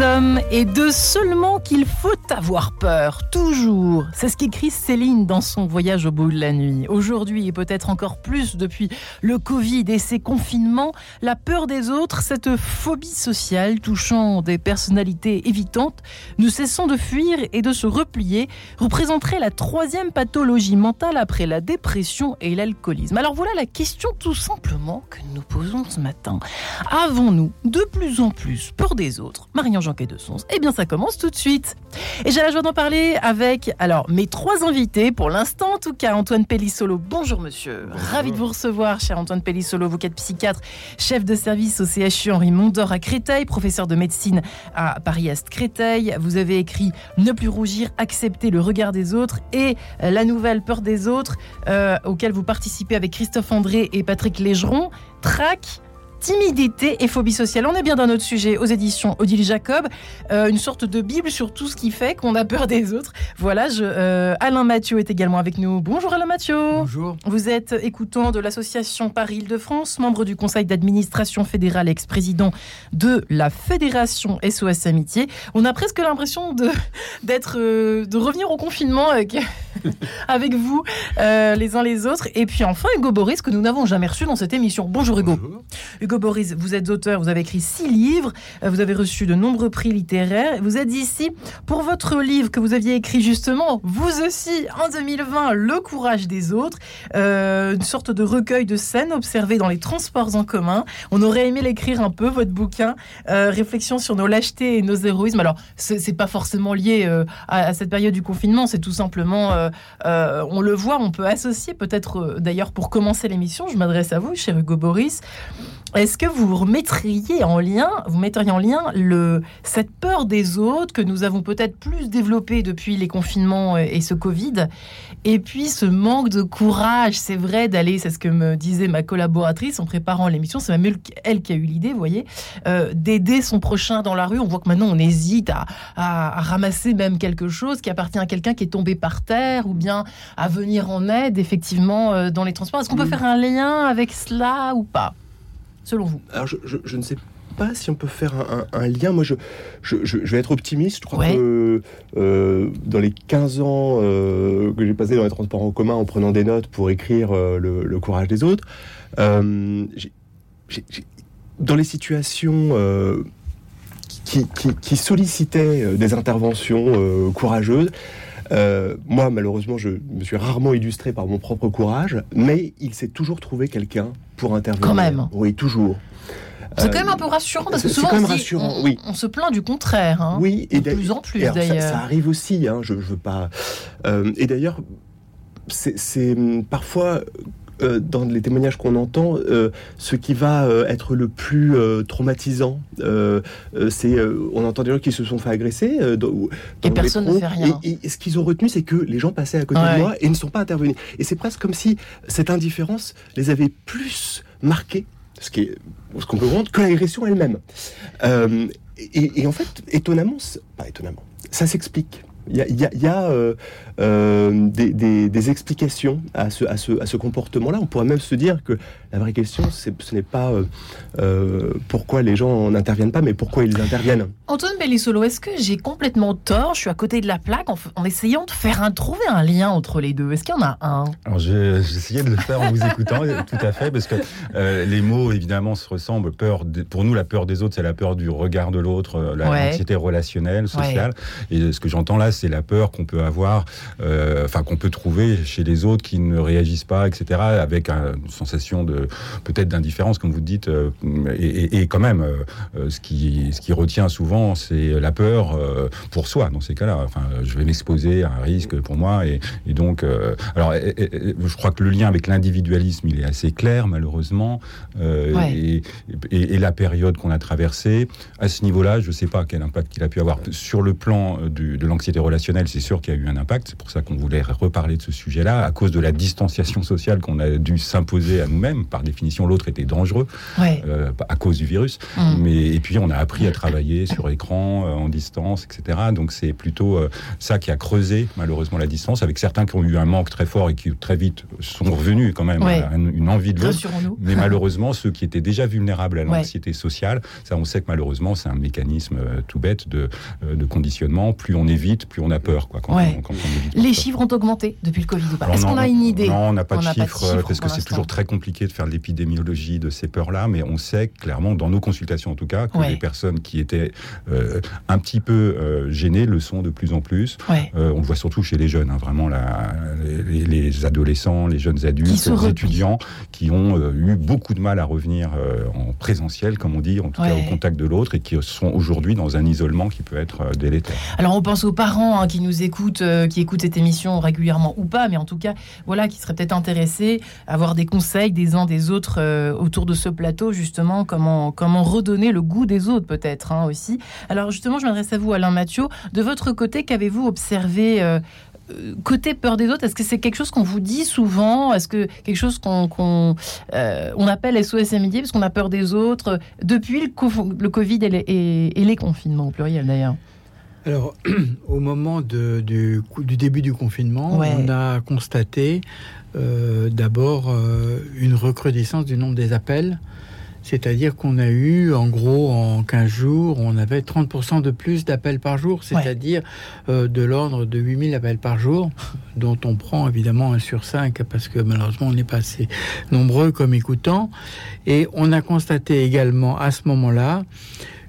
hommes et de seulement qu'il faut avoir peur, toujours. C'est ce qu'écrit Céline dans son voyage au bout de la nuit. Aujourd'hui et peut-être encore plus depuis le Covid et ses confinements, la peur des autres, cette phobie sociale touchant des personnalités évitantes, ne cessant de fuir et de se replier, représenterait la troisième pathologie mentale après la dépression et l'alcoolisme. Alors voilà la question tout simplement que nous posons ce matin. Avons-nous de plus en plus peur des autres? Marion Janquet de Sons. Eh bien ça commence tout de suite. Et j'ai la joie d'en parler avec alors mes trois invités pour l'instant en tout cas Antoine Pellissolo. Bonjour monsieur. Ravi de vous recevoir cher Antoine Pellissolo, vous êtes psychiatre, chef de service au CHU Henri Mondor à Créteil, professeur de médecine à Paris-Est Créteil. Vous avez écrit Ne plus rougir, accepter le regard des autres et la nouvelle Peur des autres euh, auquel vous participez avec Christophe André et Patrick Légeron. Trac timidité et phobie sociale. On est bien dans notre sujet aux éditions Odile Jacob, euh, une sorte de bible sur tout ce qui fait qu'on a peur des autres. Voilà, je, euh, Alain Mathieu est également avec nous. Bonjour Alain Mathieu. Bonjour. Vous êtes écoutant de l'association Paris-Île-de-France, membre du conseil d'administration fédéral, ex-président de la fédération SOS Amitié. On a presque l'impression de d'être, euh, de revenir au confinement avec, avec vous les uns les autres. Et puis enfin Hugo Boris que nous n'avons jamais reçu dans cette émission. Bonjour Hugo. Bonjour. Hugo Boris, vous êtes auteur, vous avez écrit six livres, euh, vous avez reçu de nombreux prix littéraires. Vous êtes ici pour votre livre que vous aviez écrit justement, vous aussi, en 2020, Le courage des autres, euh, une sorte de recueil de scènes observées dans les transports en commun. On aurait aimé l'écrire un peu, votre bouquin, euh, réflexion sur nos lâchetés et nos héroïsmes. Alors, c'est pas forcément lié euh, à, à, cette période du confinement, c'est tout simplement, euh, euh, on le voit, on peut associer, peut-être d'ailleurs pour commencer l'émission, je m'adresse à vous, cher Hugo Boris. Est-ce que vous remettriez en lien, vous metteriez en lien le, cette peur des autres que nous avons peut-être plus développée depuis les confinements et ce Covid, et puis ce manque de courage, c'est vrai, d'aller, c'est ce que me disait ma collaboratrice en préparant l'émission, c'est même elle qui a eu l'idée, vous voyez, euh, d'aider son prochain dans la rue. On voit que maintenant on hésite à, à, à ramasser même quelque chose qui appartient à quelqu'un qui est tombé par terre, ou bien à venir en aide effectivement euh, dans les transports. Est-ce qu'on peut faire un lien avec cela ou pas? Selon vous Alors, je, je, je, ne sais pas si on peut faire un, un, un lien. Moi, je, je, je, vais être optimiste. Je crois ouais. que euh, dans les 15 ans euh, que j'ai passé dans les transports en commun en prenant des notes pour écrire euh, le, le, courage des autres, j ai, j ai, dans les situations qui, qui, qui, sollicitaient des interventions courageuses, euh, moi, malheureusement, je me suis rarement illustré par mon propre courage, mais il s'est toujours trouvé quelqu'un pour intervenir. Quand même. Oui, toujours. C'est quand même un peu rassurant parce que souvent on, dit, on, oui. on, se plaint du contraire. Hein, oui, et de plus en plus d'ailleurs. Ça, ça, arrive aussi. Hein, je, je veux pas. Euh, et d'ailleurs, c'est parfois euh, dans les témoignages qu'on entend, euh, ce qui va euh, être le plus traumatisant, c'est on entend des gens qui se sont fait agresser dans, et personne ne fait rien. Et, et ce qu'ils ont retenu, c'est que les gens passaient à côté ouais. de moi et ne sont pas intervenus. Et c'est presque comme si cette indifférence les avait plus marqués, ce qui est ce qu'on peut comprendre, que l'agression elle-même. Et, et, en fait, étonnamment, pas étonnamment, ça s'explique. Il y a, il y a, il y a euh, euh, des, des, des, explications à ce, à ce, à ce comportement-là. On pourrait même se dire que la vraie question, ce n'est pas euh, euh, pourquoi les gens n'interviennent pas, mais pourquoi ils interviennent. Antoine Bellissolo, est-ce que j'ai complètement tort? Je suis à côté de la plaque en, en, essayant de faire un, trouver un lien entre les deux. Est-ce qu'il y en a un? Alors j'essayais de le faire en vous écoutant, tout à fait, parce que euh, les mots évidemment se ressemblent. Peur, de, pour nous, la peur des autres, c'est la peur du regard de l'autre, la ouais. anxiété relationnelle, sociale. Ouais. Et ce que j'entends là, c'est la peur qu'on peut avoir, euh, enfin qu'on peut trouver chez les autres qui ne réagissent pas, etc., avec un, une sensation de peut-être d'indifférence, comme vous dites, euh, et, et, et, quand même, euh, ce qui ce qui retient souvent, c'est la peur pour soi dans ces cas-là. Enfin, je vais m'exposer à un risque pour moi, et, et donc, alors, je crois que le lien avec l'individualisme, il est assez clair, malheureusement, ouais. et, et, la période qu'on a traversée, à ce niveau-là, je ne sais pas quel impact il a pu avoir sur le plan du, de l'anxiété relationnelle, c'est sûr qu'il y a eu un impact. C'est pour ça qu'on voulait reparler de ce sujet-là, à cause de la distanciation sociale qu'on a dû s'imposer à nous-mêmes. Par définition, l'autre était dangereux euh, à cause du virus. Mm. Mais, et puis, on a appris à travailler sur écran, en distance, etc. Donc, c'est plutôt ça qui a creusé, malheureusement, la distance, avec certains qui ont eu un manque très fort et qui, très vite, sont revenus quand même à une envie de l'autre. Mais malheureusement, ceux qui étaient déjà vulnérables à l'anxiété sociale, ça, on sait que malheureusement, c'est un mécanisme tout bête de, de conditionnement. Plus on évite, plus on a peur. Quoi, les chiffres ont augmenté depuis le Covid ou pas Est-ce qu'on a une idée Non, on n'a pas, de chiffres, parce que c'est toujours très compliqué de faire l'épidémiologie de ces peurs-là, mais on sait clairement, dans nos consultations en tout cas, que les personnes qui étaient euh, un petit peu euh, gênées le sont de plus en plus. Euh, on le voit surtout chez les jeunes, hein, vraiment la, les, adolescents, les jeunes adultes, les étudiants qui ont eu beaucoup de mal à revenir en présentiel, comme on dit, en tout cas au contact de l'autre, et qui sont aujourd'hui dans un isolement qui peut être délétère. Alors on pense aux parents hein, qui nous écoutent, euh, qui écoutent cette émission régulièrement ou pas, mais en tout cas, voilà, qui seraient peut-être intéressés à avoir des conseils des uns des autres euh, autour de ce plateau, justement, comment, comment redonner le goût des autres peut-être hein, aussi. Alors justement, je m'adresse à vous, Alain Mathieu. De votre côté, qu'avez-vous observé euh, côté peur des autres, est-ce que c'est quelque chose qu'on vous dit souvent? Est-ce que quelque chose qu'on on appelle SOS amitié parce qu'on a peur des autres? Depuis le, le Covid et les confinements au pluriel d'ailleurs alors, au moment du, début du confinement, on a constaté euh, d'abord euh, une recrudescence du nombre des appels. C'est-à-dire qu'on a eu, en gros, en 15 jours, on avait 30% de plus d'appels par jour, c'est-à-dire euh, de l'ordre de 8000 appels par jour, dont on prend évidemment un sur 5 parce que malheureusement on n'est pas assez nombreux comme écoutants. Et on a constaté également à ce moment-là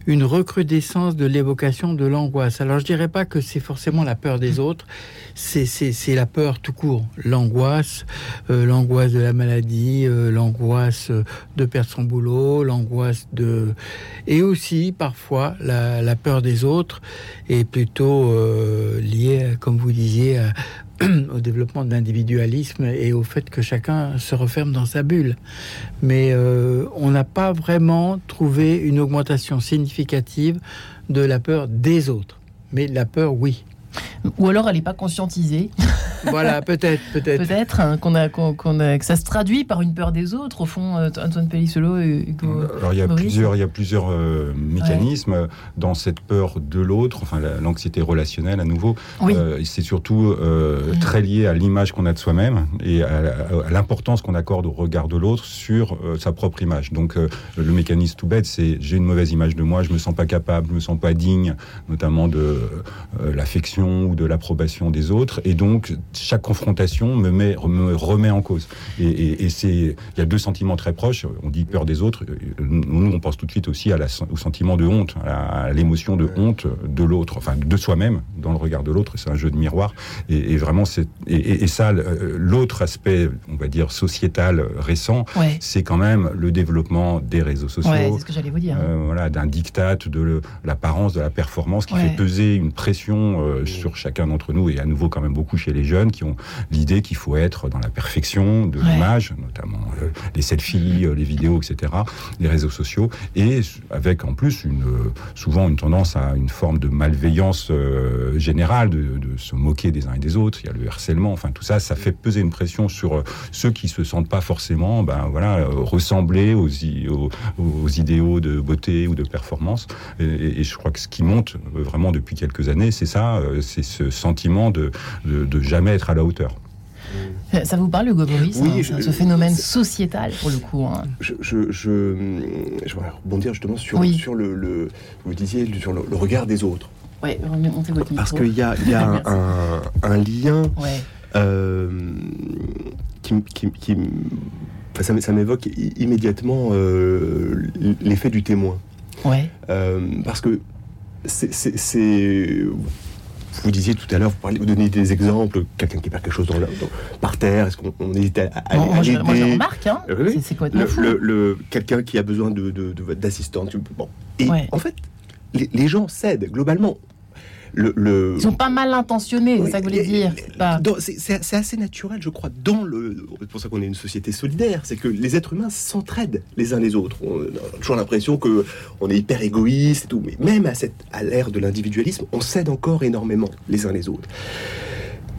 une recrudescence de l'évocation de l'angoisse. Alors je dirais pas que c'est forcément la peur des autres, c'est la peur tout court, l'angoisse, euh, l'angoisse de la maladie, euh, l'angoisse de perdre son boulot, l'angoisse de et aussi parfois la, peur des autres est plutôt euh, liée, comme vous disiez, à, au développement de l'individualisme et au fait que chacun se referme dans sa bulle. Mais euh, on n'a pas vraiment trouvé une augmentation significative de la peur des autres. Mais la peur, oui. Ou alors elle n'est pas conscientisée. Voilà, peut-être, peut-être. Peut-être hein, qu'on a, qu'on a, que ça se traduit par une peur des autres, au fond, euh, Antoine Pellissolo et Hugo Alors il y a plusieurs, il y a plusieurs euh, mécanismes dans cette peur de l'autre, enfin l'anxiété relationnelle à nouveau. Euh, c'est surtout très lié à l'image qu'on a de soi-même et à, l'importance qu'on accorde au regard de l'autre sur sa propre image. Donc le mécanisme tout bête, c'est j'ai une mauvaise image de moi, je me sens pas capable, je me sens pas digne, notamment de l'affection ou de l'approbation des autres, et donc chaque confrontation me, met, me remet en cause. Et, c'est, il y a deux sentiments très proches. On dit peur des autres. Nous, on pense tout de suite aussi à la, au sentiment de honte, à l'émotion de honte de l'autre, enfin de soi-même dans le regard de l'autre. C'est un jeu de miroir. Et, vraiment, c'est et, ça, l'autre aspect, on va dire sociétal récent, c'est quand même le développement des réseaux sociaux. c'est ce que j'allais vous dire. Euh, voilà, d'un diktat, de l'apparence, de la performance qui fait peser une pression euh, sur chacun d'entre nous et à nouveau quand même beaucoup chez les jeunes qui ont l'idée qu'il faut être dans la perfection de l'image, notamment euh, les selfies, euh, les vidéos, etc., les réseaux sociaux, et avec en plus une, souvent une tendance à une forme de malveillance euh, générale, de, se moquer des uns et des autres. Il y a le harcèlement, enfin tout ça, ça fait peser une pression sur ceux qui se sentent pas forcément, ben voilà, ressembler aux, aux, idéaux de beauté ou de performance. Et, je crois que ce qui monte vraiment depuis quelques années, c'est ça, c'est ce sentiment de, de, de jamais être à la hauteur. Euh, ça vous parle, Hugo Boris, oui, hein, ce phénomène sociétal, pour le coup hein? je, je, je, je, voudrais rebondir justement sur, sur le, vous disiez, sur le, regard des autres. Oui, remontez votre micro. Parce qu'il y a, y a un, un, lien euh, qui, qui, qui enfin, ça m'évoque immédiatement euh, l'effet du témoin. Ouais. parce que c'est vous disiez tout à l'heure, vous, vous donnez des exemples, quelqu'un qui perd quelque chose dans par terre, est-ce qu'on hésite à, à, moi, je, remarque, hein. c'est quoi le, le, Quelqu'un qui a besoin d'assistance. De, bon. Et en fait, les, gens cèdent, globalement. Le, Ils sont pas mal intentionnés, c'est ça que vous voulez dire. C'est assez naturel, je crois, dans le. C'est pour ça qu'on est une société solidaire, c'est que les êtres humains s'entraident les uns les autres. On a toujours l'impression que on est hyper égoïste et tout, mais même à, cette, à l'ère de l'individualisme, on s'aide encore énormément les uns les autres.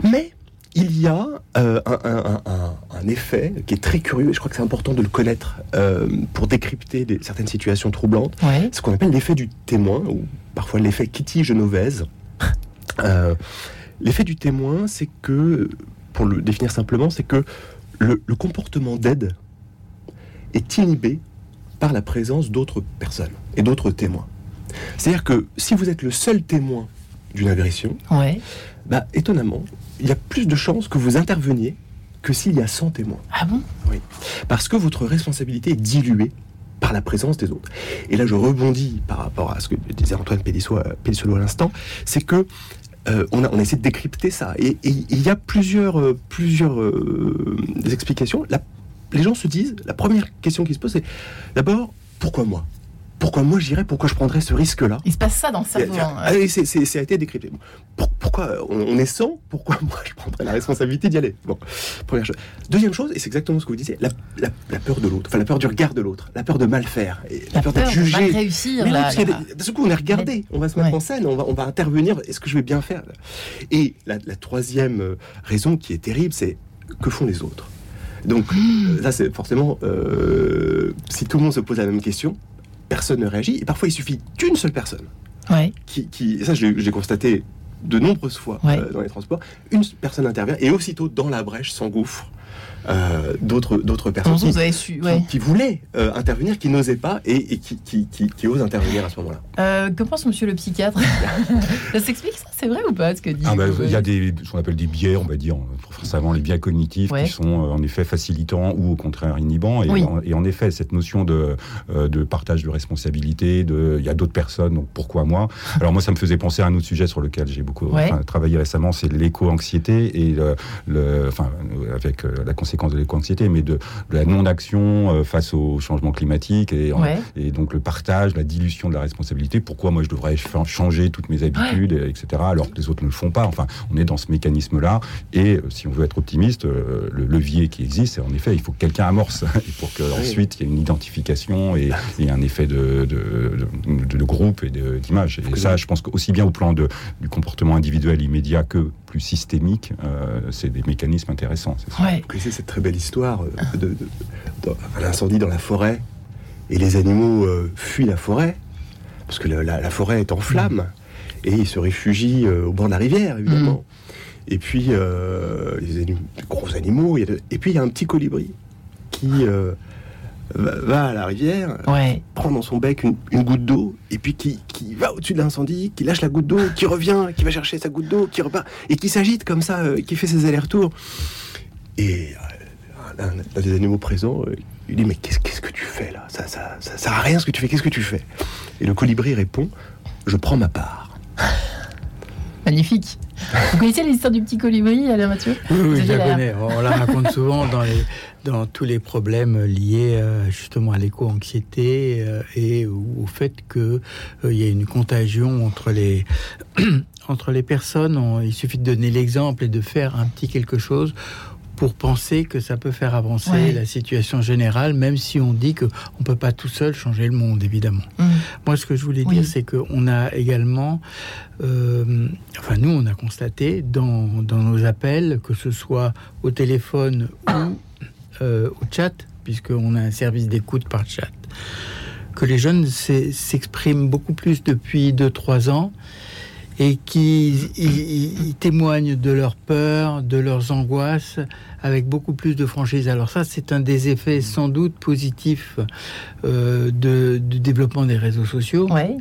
Mais il y a euh, un, effet qui est très curieux, et je crois que c'est important de le connaître euh, pour décrypter certaines situations troublantes. Ce qu'on appelle l'effet du témoin, ou parfois l'effet Kitty Genovese. Euh, l'effet du témoin, c'est que, pour le définir simplement, c'est que le, le comportement d'aide est inhibé par la présence d'autres personnes et d'autres témoins. C'est-à-dire que si vous êtes le seul témoin d'une agression, ouais. bah, étonnamment, il y a plus de chances que vous interveniez que s'il y a 100 témoins. Ah bon? Oui. Parce que votre responsabilité est diluée par la présence des autres. Et là, je rebondis par rapport à ce que disait Antoine Pélissolo à l'instant, c'est que euh, on, a, on essaie de décrypter ça. Et, il y a plusieurs, euh, plusieurs euh, explications. les gens se disent, la première question qui se pose, c'est d'abord, pourquoi moi? Pourquoi moi j'irais, pourquoi je prendrais ce risque-là Il se passe ça dans le cerveau. Hein. Ah, c'est, a été décrypté. pourquoi on, est sans Pourquoi moi je prendrais la responsabilité d'y aller? Bon, première chose. Deuxième chose, et c'est exactement ce que vous disiez, la, peur de l'autre, enfin la peur du regard de l'autre, la peur de mal faire, et la, peur, d'être jugé. De mal réussir. là, ce coup, on est regardé, on va se mettre en scène, on va, on va intervenir. Est-ce que je vais bien faire? Et la, troisième euh, raison qui est terrible, c'est que font les autres? Donc, mmh. ça, c'est forcément, euh, si tout le monde se pose la même question, personne ne réagit. Et parfois, il suffit d'une seule personne. Qui, qui, ça, j'ai constaté de nombreuses fois euh, dans les transports. Une personne intervient et aussitôt, dans la brèche, s'engouffre euh, d'autres d'autres personnes qui, voulaient euh, intervenir, qui n'osaient pas et, qui, qui, osent intervenir à ce moment-là. Que pense Monsieur le psychiatre? Ça s'explique ça? C'est vrai ou pas ce que dit ah bah, Il y a des ce qu'on appelle des biais, on va dire, forcément les biais cognitifs qui sont en effet facilitants ou au contraire inhibants. Et, en, et en, effet, cette notion de, de partage de responsabilité, de il y a d'autres personnes, donc pourquoi moi? Alors moi, ça me faisait penser à un autre sujet sur lequel j'ai beaucoup travaillé récemment, c'est l'éco-anxiété et le, enfin avec la conséquence de l'éco-anxiété, mais de, la non-action euh, face au changement climatique et, et, donc le partage, la dilution de la responsabilité. Pourquoi moi je devrais changer toutes mes habitudes, etc., alors que les autres ne le font pas. Enfin, on est dans ce mécanisme-là. Et euh, si on veut être optimiste, euh, le levier qui existe, c'est en effet, il faut que quelqu'un amorce pour qu'ensuite il y ait une identification et, un effet de, de, groupe et d'image. Et ça, je pense qu'aussi bien au plan de, du comportement individuel immédiat que plus systémique, c'est des mécanismes intéressants. Ouais très belle histoire euh, de, d'un incendie dans la forêt et les animaux euh, fuient la forêt parce que la, forêt est en flammes et ils se réfugient euh, au bord de la rivière évidemment. Mm. Et puis les gros animaux et puis il y a un petit colibri qui va, à la rivière, prend dans son bec une, goutte d'eau, et puis qui, qui va au-dessus de l'incendie, qui lâche la goutte d'eau, qui revient, qui va chercher sa goutte d'eau, qui repart, et qui s'agite comme ça, qui fait ses allers-retours. Et un, des animaux présents, euh, il dit Mais qu'est-ce, que tu fais là? Ça, ça, ça, sert à rien ce que tu fais, qu'est-ce que tu fais? Et le colibri répond Je prends ma part. Magnifique. Vous connaissez l'histoire du petit colibri, Alain Mathieu Oui, je la connais. On la raconte souvent dans, les, dans tous les problèmes liés euh, justement à l'éco-anxiété euh, et au fait qu'il il y a une contagion entre les, entre les personnes. il suffit de donner l'exemple et de faire un petit quelque chose pour penser que ça peut faire avancer la situation générale, même si on dit qu'on ne peut pas tout seul changer le monde, évidemment. Mm. Moi, ce que je voulais dire, c'est qu'on a également, euh, enfin nous, on a constaté dans, dans, nos appels, que ce soit au téléphone ou euh, au chat, puisqu'on a un service d'écoute par chat, que les jeunes s'expriment beaucoup plus depuis 2-3 ans et qui témoignent de leur peur, de leurs angoisses avec beaucoup plus de franchise. Alors ça, c'est un des effets sans doute positifs euh, de, du développement des réseaux sociaux. Ouais.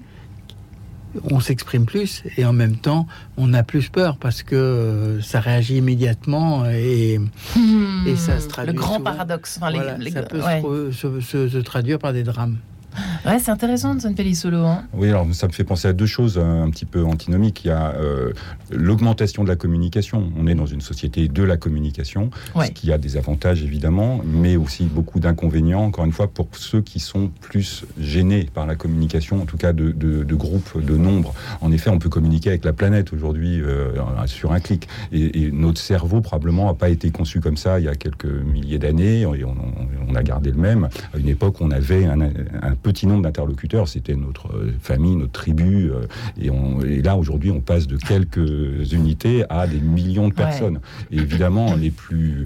On s'exprime plus et en même temps, on a plus peur parce que euh, ça réagit immédiatement et, hmm. et ça se traduit. Le grand paradoxe. ça peut se, se traduire par des drames. Ouais, c'est intéressant, Antoine Pellissolo. Hein. oui, alors ça me fait penser à deux choses un petit peu antinomiques. Il y a l'augmentation de la communication. On est dans une société de la communication, ce qui a des avantages évidemment, mais aussi beaucoup d'inconvénients, encore une fois, pour ceux qui sont plus gênés par la communication, en tout cas de, de, groupes, de nombre. En effet, on peut communiquer avec la planète aujourd'hui euh, sur un clic. Et, notre cerveau, probablement, n'a pas été conçu comme ça il y a quelques milliers d'années, et on, a gardé le même. À une époque, on avait un, petit nombre d'interlocuteurs, c'était notre famille, notre tribu, euh, et, on, et là, aujourd'hui, on passe de quelques unités à des millions de personnes. Et évidemment, les plus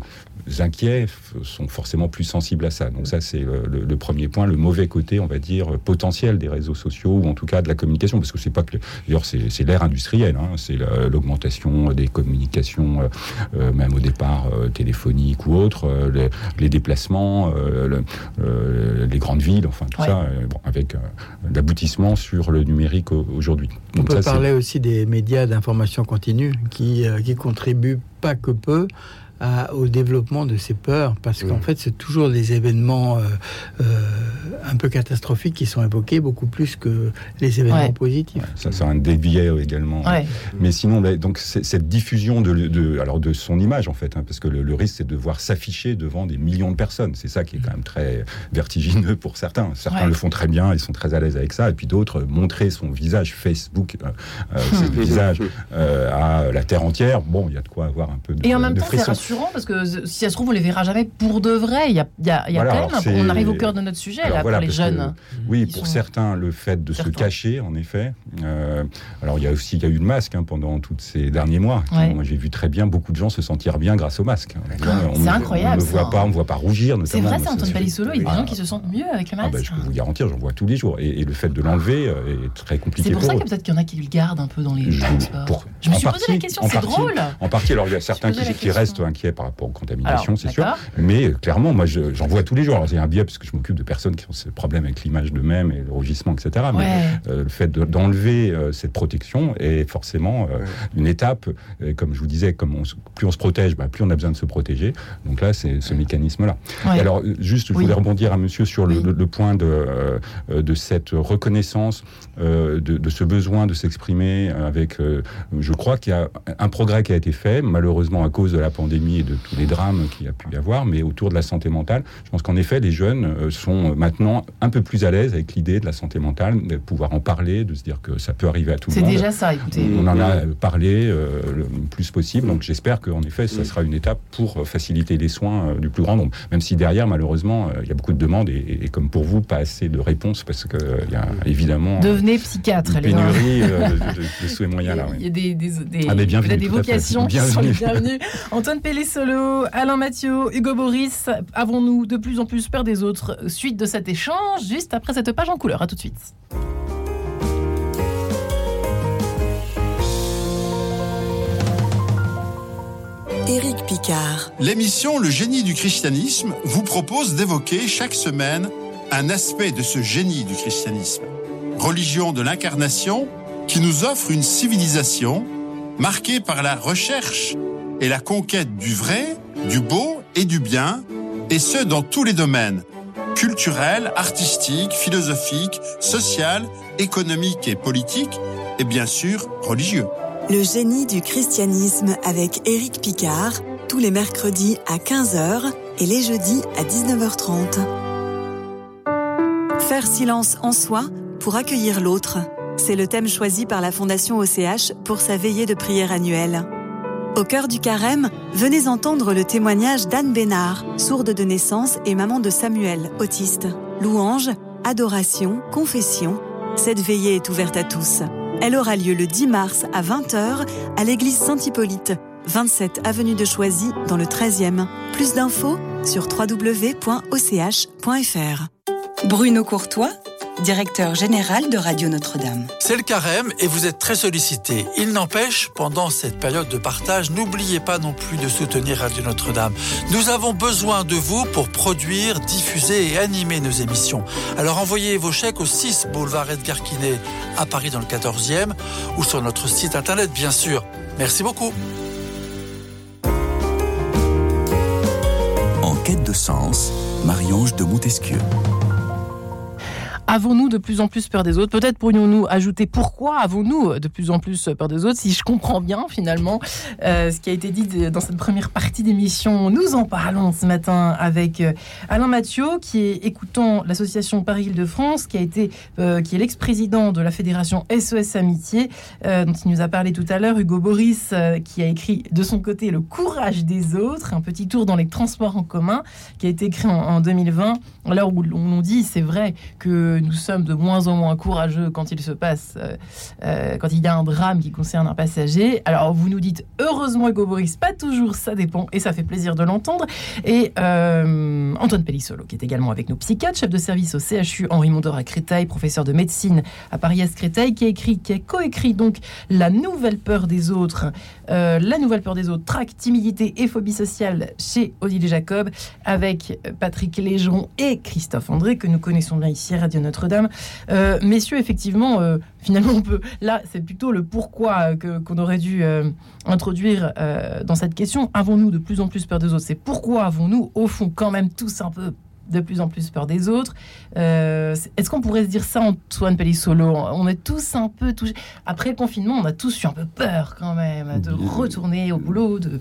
inquiets sont forcément plus sensibles à ça. Donc ça, c'est le, premier point, le mauvais côté, on va dire, potentiel des réseaux sociaux ou en tout cas de la communication, parce que c'est pas que d'ailleurs c'est l'ère industrielle, hein. c'est l'augmentation des communications, euh, euh, même au départ euh, téléphoniques ou autres, les, déplacements, les grandes villes, enfin tout ça, avec l'aboutissement sur le numérique aujourd'hui. On peut parler aussi des médias d'information continue qui, qui contribuent pas que peu au développement de ces peurs, parce qu'en fait, c'est toujours des événements euh, euh, un peu catastrophiques qui sont évoqués, beaucoup plus que les événements positifs. ça, c'est un dévié également. Mais sinon, donc cette diffusion de, alors de son image, en fait, hein, parce que le, risque, c'est de voir s'afficher devant des millions de personnes. C'est ça qui est quand même très vertigineux pour certains. Certains le font très bien, ils sont très à l'aise avec ça, et puis d'autres, montrer son visage, Facebook, euh, euh visage à la terre entière, bon, il y a de quoi avoir un peu de, et en même temps, parce que si ça se trouve, on les verra jamais pour de vrai. Il y a, y même, on arrive au cœur de notre sujet là, pour les jeunes. oui, pour certains, le fait de se cacher, en effet. Euh, alors il y a aussi il y a eu le masque hein, pendant tous ces derniers mois. Moi j'ai vu très bien beaucoup de gens se sentir bien grâce au masque. c'est incroyable. On ne voit pas, on voit pas rougir. C'est vrai, c'est Antoine Palissolo. Il y a des gens qui se sentent mieux avec le ah, bah, masque. je peux vous garantir, j'en vois tous les jours. Et, le fait de l'enlever euh, est très compliqué. C'est pour, ça que peut-être qu'il y en a qui le gardent un peu dans les transports. Je me suis posé la question. C'est drôle. En partie, alors il y a certains qui restent par rapport aux contamination, c'est sûr. Mais euh, clairement, moi, j'en vois tous les jours. J'ai un biais parce que je m'occupe de personnes qui ont ce problème avec l'image d'eux-mêmes et le rugissement, etc. Mais euh, le fait d'enlever euh, cette protection est forcément une étape. comme je vous disais, comme plus on se protège, bah, plus on a besoin de se protéger. Donc là, c'est ce mécanisme-là. Alors, juste, je voulais rebondir à monsieur sur le, point de, de cette reconnaissance, de, de, ce besoin de s'exprimer avec. je crois qu'il y a un progrès qui a été fait, malheureusement à cause de la pandémie et de tous les drames qu'il y a pu y avoir, mais autour de la santé mentale, je pense qu'en effet, les jeunes euh, sont maintenant un peu plus à l'aise avec l'idée de la santé mentale, de pouvoir en parler, de se dire que ça peut arriver à tout le monde. C'est déjà ça, écoutez. On en a parlé euh, le plus possible, donc j'espère qu'en effet, ça sera une étape pour faciliter les soins euh, du plus grand nombre, même si derrière, malheureusement, il y a beaucoup de demandes et, comme pour vous, pas assez de réponses, parce qu'il y a évidemment... Devenez psychiatre, une pénurie de, de, souhaits moyens là. Il y a des, des, des, ah, des vocations qui sont les bienvenues. Antoine Pellé-Solo, Alain Mathieu, Hugo Boris, avons-nous de plus en plus peur des autres Suite de cet échange, juste après cette page en couleur? À tout de suite. Éric Picard. L'émission Le génie du christianisme vous propose d'évoquer chaque semaine un aspect de ce génie du christianisme. Religion de l'incarnation qui nous offre une civilisation marquée par la recherche et la conquête du vrai, du beau et du bien, et ce dans tous les domaines, culturels, artistiques, philosophiques, social, économiques et politiques, et bien sûr religieux. Le génie du christianisme avec Éric Picard, tous les mercredis à 15h et les jeudis à 19h30. Faire silence en soi pour accueillir l'autre. C'est le thème choisi par la Fondation OCH pour sa veillée de prière annuelle. Au cœur du carême, venez entendre le témoignage d'Anne Bénard, sourde de naissance et maman de Samuel, autiste. Louange, adoration, confession, cette veillée est ouverte à tous. Elle aura lieu le 10 mars à 20h à l'église Saint-Hippolyte, 27 avenue de Choisy dans le 13e. Plus d'infos sur www.och.fr. Bruno Courtois directeur général de Radio Notre-Dame. C'est le carême et vous êtes très sollicité. Il n'empêche, pendant cette période de partage, n'oubliez pas non plus de soutenir Radio Notre-Dame. Nous avons besoin de vous pour produire, diffuser et animer nos émissions. Alors envoyez vos chèques au 6 boulevard Edgar Quinet à Paris dans le 14e ou sur notre site internet bien sûr. Merci beaucoup. En quête de sens, Marie-Ange de Montesquieu. Avons-nous de plus en plus peur des autres? Peut-être pourrions-nous ajouter pourquoi avons-nous de plus en plus peur des autres Si je comprends bien finalement euh, ce qui a été dit dans cette première partie d'émission, nous en parlons ce matin avec euh, Alain Mathieu, qui est écoutant l'association Paris-Île-de-France, qui a été, euh, qui est l'ex-président de la fédération SOS Amitié, dont il nous a parlé tout à l'heure. Hugo Boris, qui a écrit de son côté Le courage des autres, un petit tour dans les transports en commun, qui a été écrit en, en 2020. Alors où on dit, c'est vrai que nous sommes de moins en moins courageux quand il se passe, euh, euh, quand il y a un drame qui concerne un passager. Alors vous nous dites, heureusement Hugo Boris, pas toujours, ça dépend, et ça fait plaisir de l'entendre. Et euh, Antoine Pellissolo, qui est également avec nous, psychiatre, chef de service au CHU Henri Mondor à Créteil, professeur de médecine à Paris-Est Créteil, qui a écrit, qui a coécrit donc La nouvelle peur des autres, La nouvelle peur des autres, trac, timidité et phobie sociale chez Odile Jacob, avec Patrick Légeron et Christophe André, que nous connaissons bien ici à Radio Notre-Dame. Euh, messieurs, effectivement, euh, finalement, on peut. Là, c'est plutôt le pourquoi que, qu'on aurait dû euh, introduire dans cette question. Avons-nous de plus en plus peur des autres? C'est pourquoi avons-nous, au fond, quand même tous un peu de plus en plus peur des autres? Est-ce qu'on pourrait se dire ça, Antoine Pellissolo On est tous un peu touchés. Après le confinement, on a tous eu un peu peur quand même de retourner au boulot. De...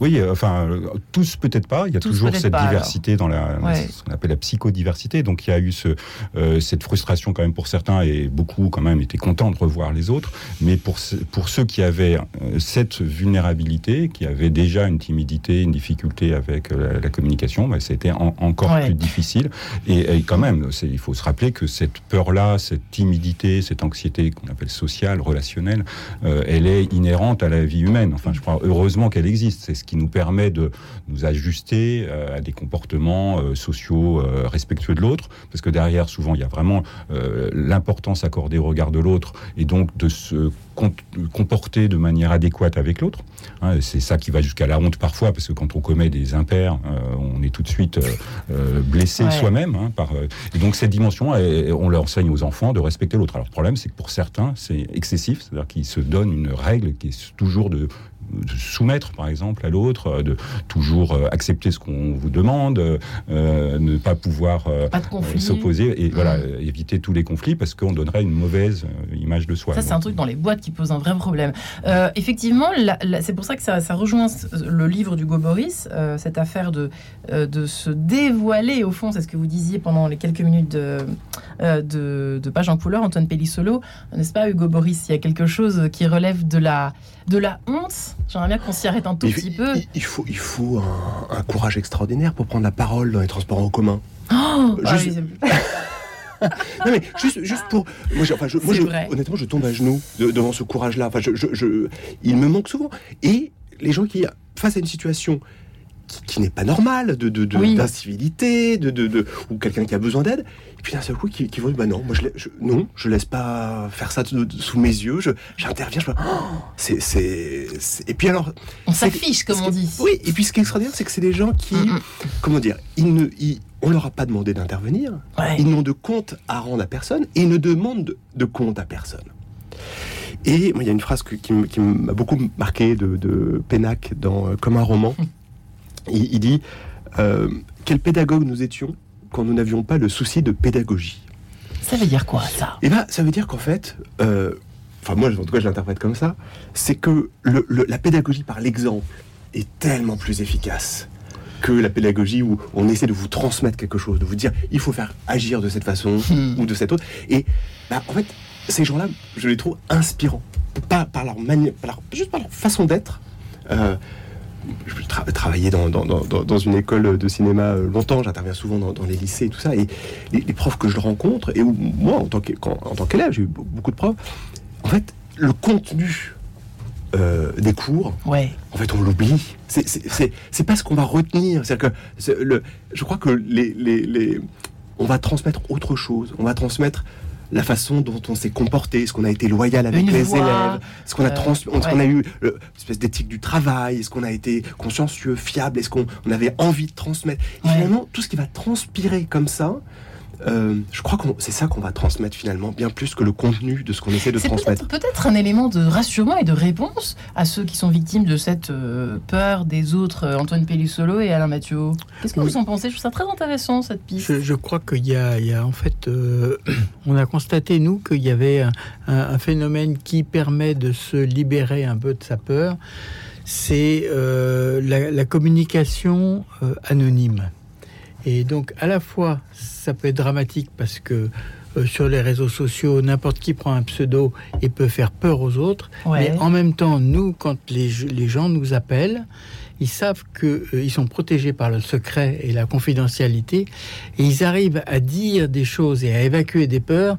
Oui, euh, enfin, tous peut-être pas. Il y a toujours cette diversité dans la, ce qu'on appelle la psychodiversité. Donc il y a eu ce, euh, cette frustration quand même pour certains et beaucoup quand même étaient contents de revoir les autres. Mais pour, pour ceux qui avaient euh, cette vulnérabilité, qui avaient déjà une timidité, une difficulté avec la, communication, bah, c'était encore plus difficile. Et, quand même, il faut se rappeler que cette peur-là, cette timidité, cette anxiété qu'on appelle sociale, relationnelle, elle est inhérente à la vie humaine. Enfin, je crois heureusement qu'elle existe. C'est qui nous permet de nous ajuster euh, à des comportements euh, sociaux euh, respectueux de l'autre, parce que derrière, souvent, il y a vraiment l'importance accordée au regard de l'autre, et donc de se comporter de manière adéquate avec l'autre. Hein, c'est ça qui va jusqu'à la honte parfois, parce que quand on commet des impairs, on est tout de suite blessé soi-même. Hein, par, et donc cette dimension, on leur enseigne aux enfants de respecter l'autre. Alors le problème, c'est que pour certains, c'est excessif, c'est-à-dire qu'ils se donnent une règle qui est toujours de de soumettre, par exemple, à l'autre, euh, de toujours euh, accepter ce qu'on vous demande, euh, ne pas pouvoir s'opposer et voilà, éviter tous les conflits parce qu'on donnerait une mauvaise image de soi. Ça, c'est un truc dans les boîtes qui pose un vrai problème. effectivement, c'est pour ça que ça, rejoint le livre du Boris, cette affaire de, de se dévoiler, au fond, c'est ce que vous disiez pendant les quelques minutes de, de, de Page en couleur, Antoine Pellissolo, n'est-ce pas, Hugo Boris Il y a quelque chose qui relève de la, de la honte J'aimerais bien qu'on s'y arrête un tout petit peu. Il faut, il faut un, courage extraordinaire pour prendre la parole dans les transports en commun. Oh, ah juste... non mais juste, juste pour moi, enfin, je, honnêtement je tombe à genoux devant ce courage là enfin je, je, il me manque souvent et les gens qui face à une situation qui, n'est pas normale de d'incivilité de, de, de, ou quelqu'un qui a besoin d'aide puis d'un seul coup, qui, qui vont dire, bah non, moi je, je, non, je laisse pas faire ça sous mes yeux, j'interviens, je, oh, c'est, c'est, et puis alors, on s'affiche comme on dit. Oui, et puis ce qui est extraordinaire, c'est que c'est des gens qui, comment dire, ils ne, ils, on leur a pas demandé d'intervenir, ils n'ont de compte à rendre à personne et ils ne demandent de, compte à personne. Et il y a une phrase qui, m'a beaucoup marqué de, de Pénac dans euh, Comme un roman. Il, dit euh, Quel pédagogue nous étions quand nous n'avions pas le souci de pédagogie. Ça veut dire quoi ça? Eh bien, ça veut dire qu'en fait, euh, enfin moi en tout cas je l'interprète comme ça, c'est que la pédagogie par l'exemple est tellement plus efficace que la pédagogie où on essaie de vous transmettre quelque chose, de vous dire il faut faire agir de cette façon hmm. ou de cette autre. Et bah, en fait, ces gens-là, je les trouve inspirants, pas par leur manière, juste par leur façon d'être. Euh, je travaillais dans, dans, dans, une école de cinéma euh, longtemps, j'interviens souvent dans, les lycées et tout ça, et les, profs que je rencontre, et moi en tant qu'élève, j'ai eu beaucoup de profs, en fait, le contenu euh, des cours, ouais. en fait, on l'oublie. C'est pas ce qu'on va retenir. C'est que le, je crois que les, les, les, on va transmettre autre chose. On va transmettre la façon dont on s'est comporté, est-ce qu'on a été loyal avec les élèves, est-ce qu'on a, trans qu'on a eu une espèce d'éthique du travail, est-ce qu'on a été consciencieux, fiable, est-ce qu'on avait envie de transmettre. finalement, tout ce qui va transpirer comme ça, euh, je crois que c'est ça qu'on va transmettre finalement, bien plus que le contenu de ce qu'on essaie de transmettre. Peut-être un élément de rassurement et de réponse à ceux qui sont victimes de cette euh, peur des autres, euh, Antoine Pellissolo et Alain Mathieu. Qu'est-ce que vous en pensez? Je trouve ça très intéressant cette piste. Je, crois qu'il y, a en fait, on a constaté nous qu'il y avait un, phénomène qui permet de se libérer un peu de sa peur. C'est la, communication anonyme. Et donc, à la fois, ça peut être dramatique parce que euh, sur les réseaux sociaux, n'importe qui prend un pseudo et peut faire peur aux autres. Mais en même temps, nous, quand les, les gens nous appellent, ils savent qu'ils euh, sont protégés par le secret et la confidentialité, et ils arrivent à dire des choses et à évacuer des peurs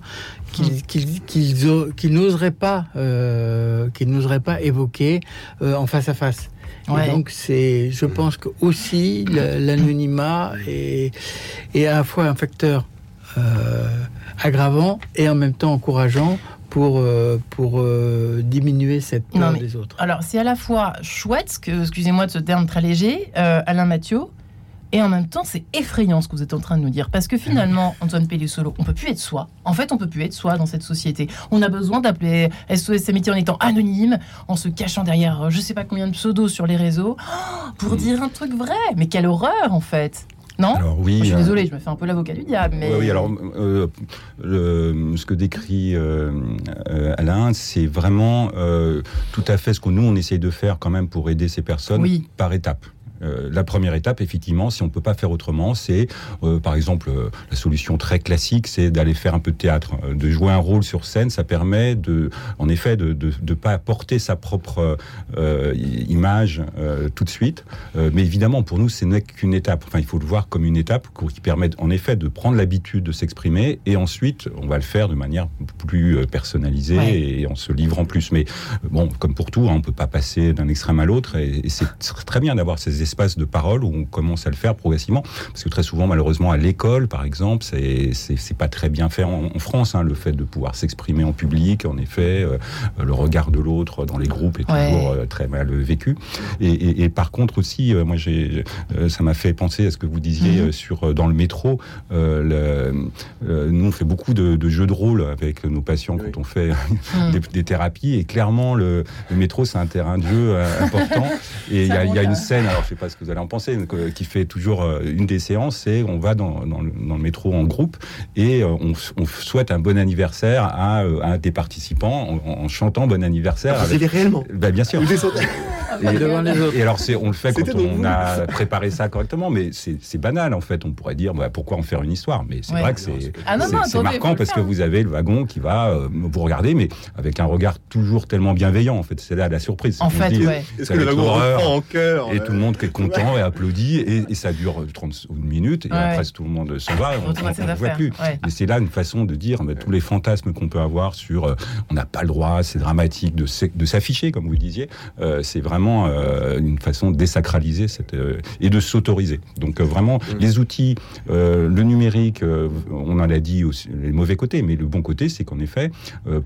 qu'ils n'oseraient pas, euh, qu'ils n'oseraient pas évoquer en face à face donc c'est, je pense que aussi l'anonymat est, est, à la fois un facteur euh, aggravant et en même temps encourageant pour, euh, pour euh, diminuer cette peur des autres. Alors c'est à la fois chouette, excusez-moi de ce terme très léger, Alain Mathieu, et en même temps, c'est effrayant ce que vous êtes en train de nous dire. Parce que finalement, Antoine Pellissolo, on peut plus être soi. En fait, on peut plus être soi dans cette société. On a besoin d'appeler SOS Amitié en étant anonyme, en se cachant derrière euh, je sais pas combien de pseudos sur les réseaux, pour dire un truc vrai. Mais quelle horreur, en fait non alors, oui, Je suis euh, désolé, je me fais un peu l'avocat du diable. Mais... Oui, alors euh, ce que décrit Alain, c'est vraiment tout à fait ce que nous, on essaye de faire quand même pour aider ces personnes par étapes. Euh, la première étape, effectivement, si on ne peut pas faire autrement, c'est, euh, par exemple, euh, la solution très classique, c'est d'aller faire un peu de théâtre, de jouer un rôle sur scène. Ça permet, de, en effet, de ne pas apporter sa propre image tout de suite. mais évidemment, pour nous, ce n'est qu'une étape. Enfin, il faut le voir comme une étape qui permet, en effet, de prendre l'habitude de s'exprimer. Et ensuite, on va le faire de manière plus personnalisée et en se livrant plus. Mais bon, comme pour tout, hein, on ne peut pas passer d'un extrême à l'autre. Et, et c'est très bien d'avoir ces espace de parole où on commence à le faire progressivement. Parce que très souvent, malheureusement, à l'école, par exemple, c'est c'est pas très bien fait en, France. Hein, le fait de pouvoir s'exprimer en public, en effet, euh, le regard de l'autre dans les groupes est toujours euh, très mal vécu. Et, et, par contre aussi, euh, moi, j'ai ça m'a fait penser à ce que vous disiez mhm. sur dans le métro. Le, nous, on fait beaucoup de, de, jeux de rôle avec nos patients quand on fait mhm. des, des, thérapies. Et clairement, le, le métro, c'est un terrain de jeu important. Et il y, a, y a une scène, alors je sais pas ce que vous allez en penser, qui fait toujours euh, une des séances, c'est on va dans, dans, le, métro en groupe et euh, on, on, souhaite un bon anniversaire à, euh, des participants en, chantant bon anniversaire. Ah, vous avec... réellement bah, Bien sûr. Et, et, alors, c'est, on le fait quand on a préparé ça correctement, mais c'est, banal en fait. On pourrait dire bah, pourquoi en faire une histoire, mais c'est vrai que c'est, ah c'est, marquant parce que vous avez le wagon qui va vous regarder, mais avec un regard toujours tellement bienveillant. En fait, c'est là la surprise. En fait, Est-ce que le wagon en cœur Et tout le monde est content et applaudit et, ça dure 30 minutes et après tout le monde s'en va, on ne voit plus. Et c'est là une façon de dire tous les fantasmes qu'on peut avoir sur euh, on n'a pas le droit, c'est dramatique de, de s'afficher comme vous disiez. Euh, c'est vraiment euh, une façon de désacraliser cette, et de s'autoriser. Donc vraiment mm. les outils, le numérique, on en a dit aussi les mauvais côtés, mais le bon côté c'est qu'en effet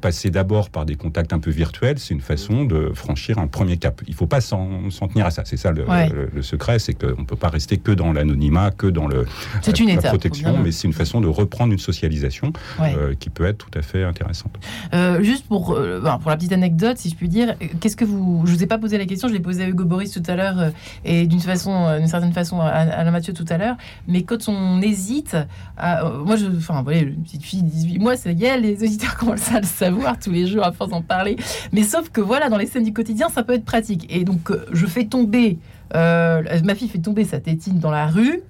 passer d'abord par des contacts un peu virtuels, c'est une façon de franchir un premier cap. Il ne faut pas s'en tenir à ça. C'est ça le, le secret c'est qu'on ne peut pas rester que dans l'anonymat, que dans le, la, protection, mais c'est une façon de reprendre une socialisation euh, qui peut être tout à fait intéressante. Euh, juste pour, euh, pour la petite anecdote, si je puis dire, qu'est-ce que vous... Je ne vous ai pas posé la question, je l'ai posée à Hugo Boris tout à l'heure et d'une façon, d'une certaine façon à Alain Mathieu tout à l'heure, mais quand on hésite, moi, je, enfin, voilà, une petite fille de 18 mois, c'est y les auditeurs commencent à le savoir tous les jours à force d'en parler, mais sauf que voilà, dans les scènes du quotidien, ça peut être pratique. Et donc, je fais tomber euh, ma fille fait tomber sa tétine dans la rue.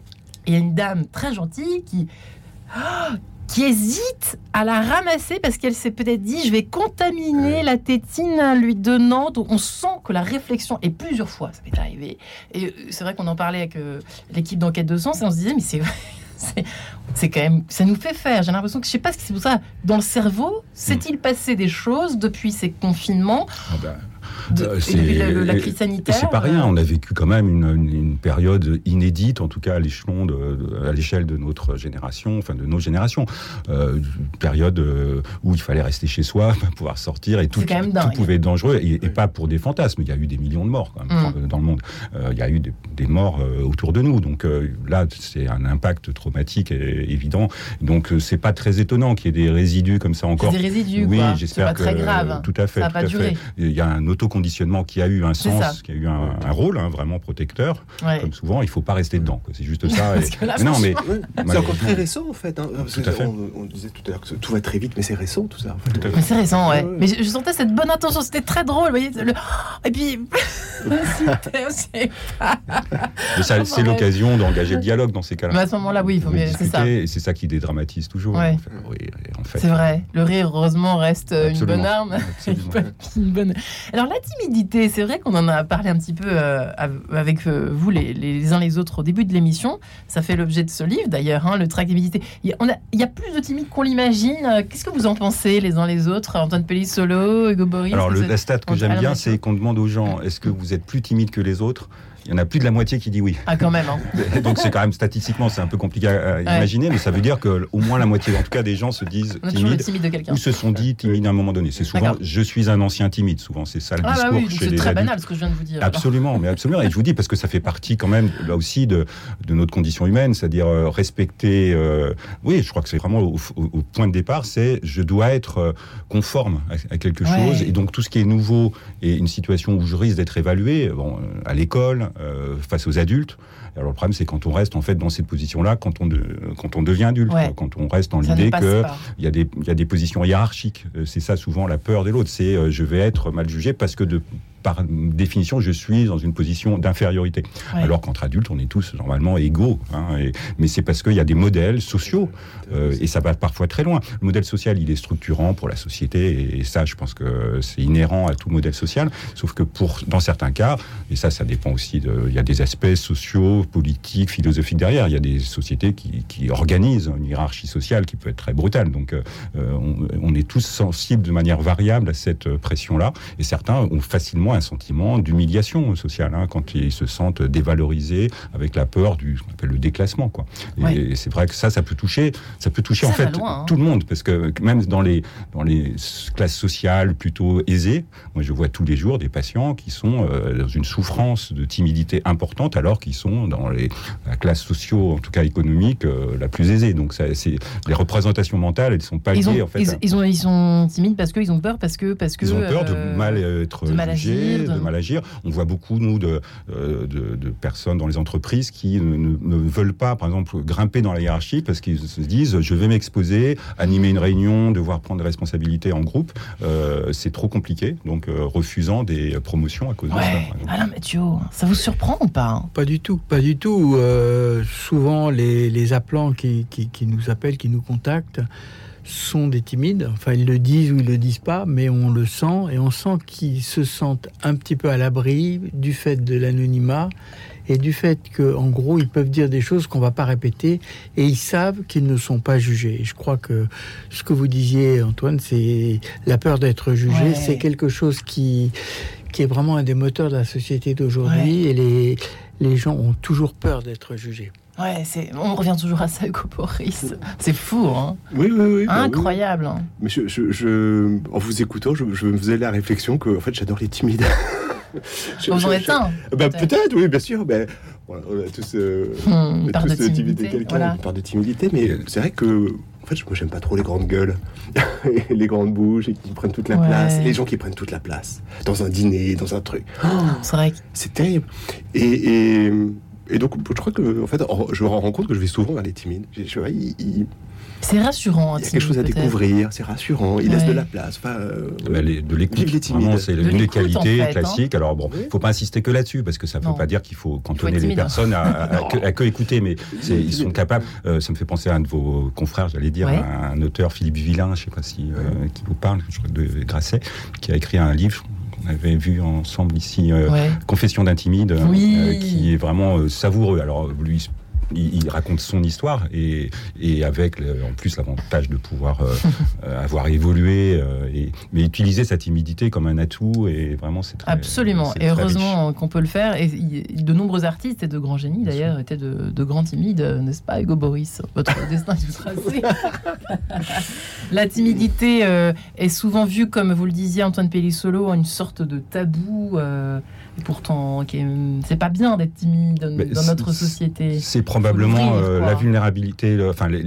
Il y a une dame très gentille qui, qui hésite à la ramasser parce qu'elle s'est peut-être dit je vais contaminer la tétine en lui donnant. Donc on sent que la réflexion, et plusieurs fois ça m'est arrivé, et euh, c'est vrai qu'on en parlait avec euh, l'équipe d'enquête de sens et on se disait mais c'est c'est quand même ça nous fait faire. J'ai l'impression que je sais pas ce que c'est pour ça. Dans le cerveau s'est-il passé des choses depuis ces confinements? Ah ben, de, la crise sanitaire. C'est pas rien. On a vécu quand même une, période inédite, en tout cas à l'échelon, de, à l'échelle de notre génération, enfin de nos générations. une période où il fallait rester chez soi, pouvoir sortir et tout, tout pouvait être dangereux et, pas pour des fantasmes. Il y a eu des millions de morts quand même, mm. dans le monde. il y a eu des, morts autour de nous. Donc là, c'est un impact traumatique évident. Donc c'est pas très étonnant qu'il y ait des résidus comme ça encore. Des résidus, oui, j'espère que très grave. tout à fait, tout à fait. Il y a un autoconditionnement qui a eu un sens, qui a eu un, rôle hein, vraiment protecteur. Comme souvent, il faut pas rester dedans. C'est juste ça. non, mais c'est encore très récent en fait. Hein. On, disait tout à l'heure que tout va très vite, mais c'est récent tout ça. Mais c'est récent, ouais. Mais je, sentais cette bonne intention. C'était très drôle, vous voyez. Et puis. c'est l'occasion d'engager le dialogue dans ces cas-là. à ce moment-là, oui, il faut c'est ça. Et c'est ça qui dédramatise toujours. C'est vrai. Le rire, heureusement, reste une bonne arme. une bonne... Alors, la timidité, c'est vrai qu'on en a parlé un petit peu euh, avec euh, vous, les, les, uns les autres, au début de l'émission. Ça fait l'objet de ce livre, d'ailleurs, hein, le track timidité. Il y, a, on a, il y a plus de timides qu'on l'imagine. Qu'est-ce que vous en pensez, les uns les autres? Antoine Pellissolo, Hugo Boris Alors, le, la stat que j'aime bien, c'est qu'on demande aux gens est-ce que vous êtes plus timide que les autres? Il y en a plus de la moitié qui dit oui. Ah, quand même. Hein. Donc c'est quand même statistiquement, c'est un peu compliqué à, imaginer, mais ça veut dire que au moins la moitié, en tout cas, des gens se disent timides ou se sont dit timides à un moment donné. C'est souvent, je suis un ancien timide. Souvent, c'est ça le ah, bah discours C'est très banal ce que je viens de vous dire. Absolument, mais absolument. Et je vous dis parce que ça fait partie quand même là aussi de, de notre condition humaine, c'est-à-dire euh, respecter. Euh, oui, je crois que c'est vraiment au, point de départ, c'est je dois être euh, conforme à, quelque chose, et donc tout ce qui est nouveau et une situation où je risque d'être évalué, bon, à l'école, face aux adultes. Alors le problème, c'est quand on reste en fait dans cette position-là, quand on de, quand on devient adulte, quand on reste dans l'idée que il y a des il y a des positions hiérarchiques. Euh, c'est ça souvent la peur de l'autre. C'est euh, je vais être mal jugé parce que de par définition, je suis dans une position d'infériorité. Alors qu'entre adultes, on est tous normalement égaux. Hein, et, mais c'est parce qu'il y a des modèles sociaux, euh, et ça va parfois très loin. Le modèle social, il est structurant pour la société, et, ça, je pense que c'est inhérent à tout modèle social. Sauf que pour, dans certains cas, et ça, ça dépend aussi de, il y a des aspects sociaux, politiques, philosophiques derrière. Il y a des sociétés qui, qui organisent une hiérarchie sociale qui peut être très brutale. Donc, euh, on, on est tous sensibles de manière variable à cette pression-là, et certains ont facilement un sentiment d'humiliation sociale hein, quand ils se sentent dévalorisés avec la peur du ce qu'on appelle le déclassement quoi. Et c'est vrai que ça ça peut toucher ça peut toucher en fait hein. tout le monde parce que même dans les dans les classes sociales plutôt aisées, moi je vois tous les jours des patients qui sont euh, dans une souffrance de timidité importante alors qu'ils sont dans les la classe socio en tout cas économique euh, la plus aisée. Donc ça c'est les représentations mentales elles sont pas liées en fait. Ils, ont ils sont timides parce qu'ils ont peur parce que parce que ils ont peur de euh, mal être jugés, de mal agir. On voit beaucoup, nous, de, euh, de, personnes dans les entreprises qui ne, veulent pas, par exemple, grimper dans la hiérarchie parce qu'ils se disent je vais m'exposer, animer une réunion, devoir prendre des responsabilités en groupe. Euh, c'est trop compliqué, donc euh, refusant des promotions à cause de ça. Ah mais ça vous surprend ou pas Pas du tout, pas du tout. souvent, les, les appelants qui, qui, qui nous appellent, qui nous contactent, sont des timides. Enfin, ils le disent ou ils le disent pas, mais on le sent et on sent qu'ils se sentent un petit peu à l'abri du fait de l'anonymat et du fait qu'en gros, ils peuvent dire des choses qu'on va pas répéter et ils savent qu'ils ne sont pas jugés. je crois que ce que vous disiez, Antoine, c'est la peur d'être jugé. C'est quelque chose qui, qui est vraiment un des moteurs de la société d'aujourd'hui et les, les gens ont toujours peur d'être jugés. Ouais, c'est, on revient toujours à ça, Hugo C'est fou, hein Oui, oui, oui. Bah Incroyable. Hein. Mais je, je, en vous écoutant, je, me faisais la réflexion que, en fait, j'adore les timides. je, vous en êtes un bah, Peut-être, oui, bien sûr. Mais, voilà, on a tous, euh, hmm, de timidité, quelqu'un, une part de timidité, mais c'est vrai que en fait, moi, j'aime pas trop les grandes gueules, les grandes bouches et qui prennent toute la place, les gens qui prennent toute la place dans un dîner, dans un truc. Oh, c'est vrai. C'est terrible. Et, et et donc, je crois que, en fait, je me rends compte que je vais souvent vers les timides. c'est rassurant. Il y a quelque chose à découvrir, c'est rassurant. Il laisse de la place. Enfin, euh, de l'écoute. C'est une des qualités hein. classiques. Alors bon, il ne faut pas insister que là-dessus, parce que ça ne veut pas dire qu'il faut cantonner les personnes à, que, écouter, mais ils sont capables. Euh, ça me fait penser à un de vos confrères, j'allais dire, un auteur, Philippe Villain, je ne sais pas si euh, qui vous parle, je crois de Grasset, qui a écrit un livre on avait vu ensemble ici euh, Confession d'un timide, euh, qui est vraiment euh, savoureux. Alors lui il, raconte son histoire et, et avec en plus l'avantage de pouvoir avoir évolué, et, mais utiliser sa timidité comme un atout et vraiment c'est absolument. et heureusement qu'on peut le faire. Et de nombreux artistes et de grands génies d'ailleurs étaient de, de, grands timides, n'est-ce pas, Hugo Boris Votre destin est tracé. La timidité est souvent vue, comme vous le disiez, Antoine Pellissolo, une sorte de tabou. Pourtant, c'est pas bien d'être timide dans, notre société. C'est probablement euh, la vulnérabilité, le, enfin les,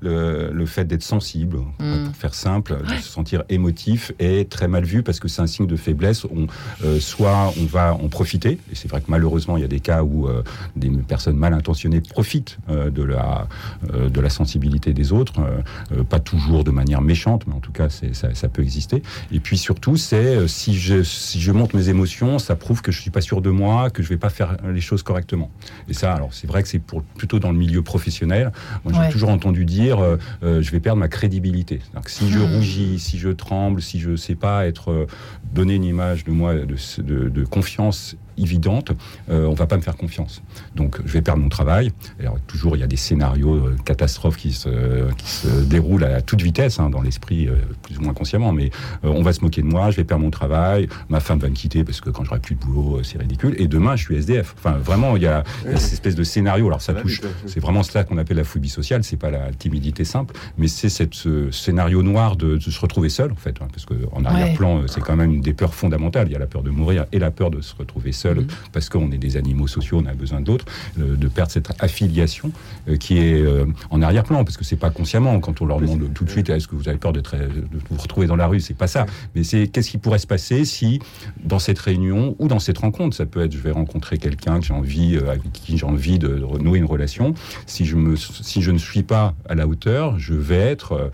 le, fait d'être sensible, mm. pour faire simple, de se sentir émotif est très mal vu parce que c'est un signe de faiblesse. On, euh, soit on va en profiter, et c'est vrai que malheureusement il y a des cas où euh, des personnes mal intentionnées profitent de la de la sensibilité des autres, pas toujours de manière méchante, mais en tout cas ça, ça, peut exister. Et puis surtout, c'est si je si je monte mes émotions, ça prouve que je suis pas sûr de moi, que je vais pas faire les choses correctement. Et ça, alors c'est vrai que c'est pour plutôt dans le milieu professionnel. Moi, j'ai toujours entendu dire, euh, euh, je vais perdre ma crédibilité. Que si je hmm. rougis, si je tremble, si je sais pas être euh, donner une image de moi de, de, de confiance évidente, euh, on va pas me faire confiance. Donc je vais perdre mon travail. Alors toujours il y a des scénarios euh, catastrophes qui se, qui se déroulent à toute vitesse hein, dans l'esprit, euh, plus ou moins consciemment, mais on va se moquer de moi, je vais perdre mon travail, ma femme va me quitter parce que quand j'aurai plus de boulot, c'est ridicule. Et demain je suis SDF. Enfin vraiment il y a, cette espèce de scénario. Alors ça touche, c'est vraiment cela qu'on appelle la phobie sociale. C'est pas la timidité simple, mais c'est ce scénario noir de, se retrouver seul en fait, hein, parce que en arrière-plan c'est quand même une des peurs fondamentales. Il y a la peur de mourir et la peur de se retrouver seul Mhm. parce qu'on est des animaux sociaux, on a besoin d'autres, euh, de perdre cette affiliation euh, qui est euh, en arrière-plan, parce que c'est pas consciemment. Quand on leur demande tout de suite est-ce que vous avez peur de vous retrouver dans la rue, c'est pas ça, mais c'est qu'est-ce qui pourrait se passer si dans cette réunion ou dans cette rencontre, ça peut être je vais rencontrer quelqu'un que j'ai envie avec qui j'ai envie de renouer une relation, si je me si je ne suis pas à la hauteur, je vais être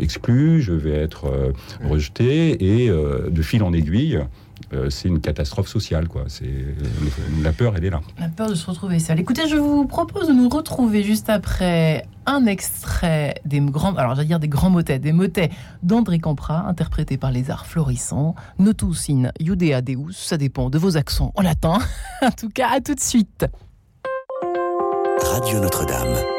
exclu, je vais être rejeté et de fil en aiguille euh, c'est une catastrophe sociale. Quoi. C'est, la peur, elle est là. La peur de se retrouver seul. Écoutez, je vous propose de nous retrouver juste après un extrait des grands, alors j'allais dire des grands motets, des motets d'André Campra, interprétés par les arts florissants. Notus in Judea Deus, ça dépend de vos accents en latin. en tout cas, à tout de suite. Radio Notre-Dame.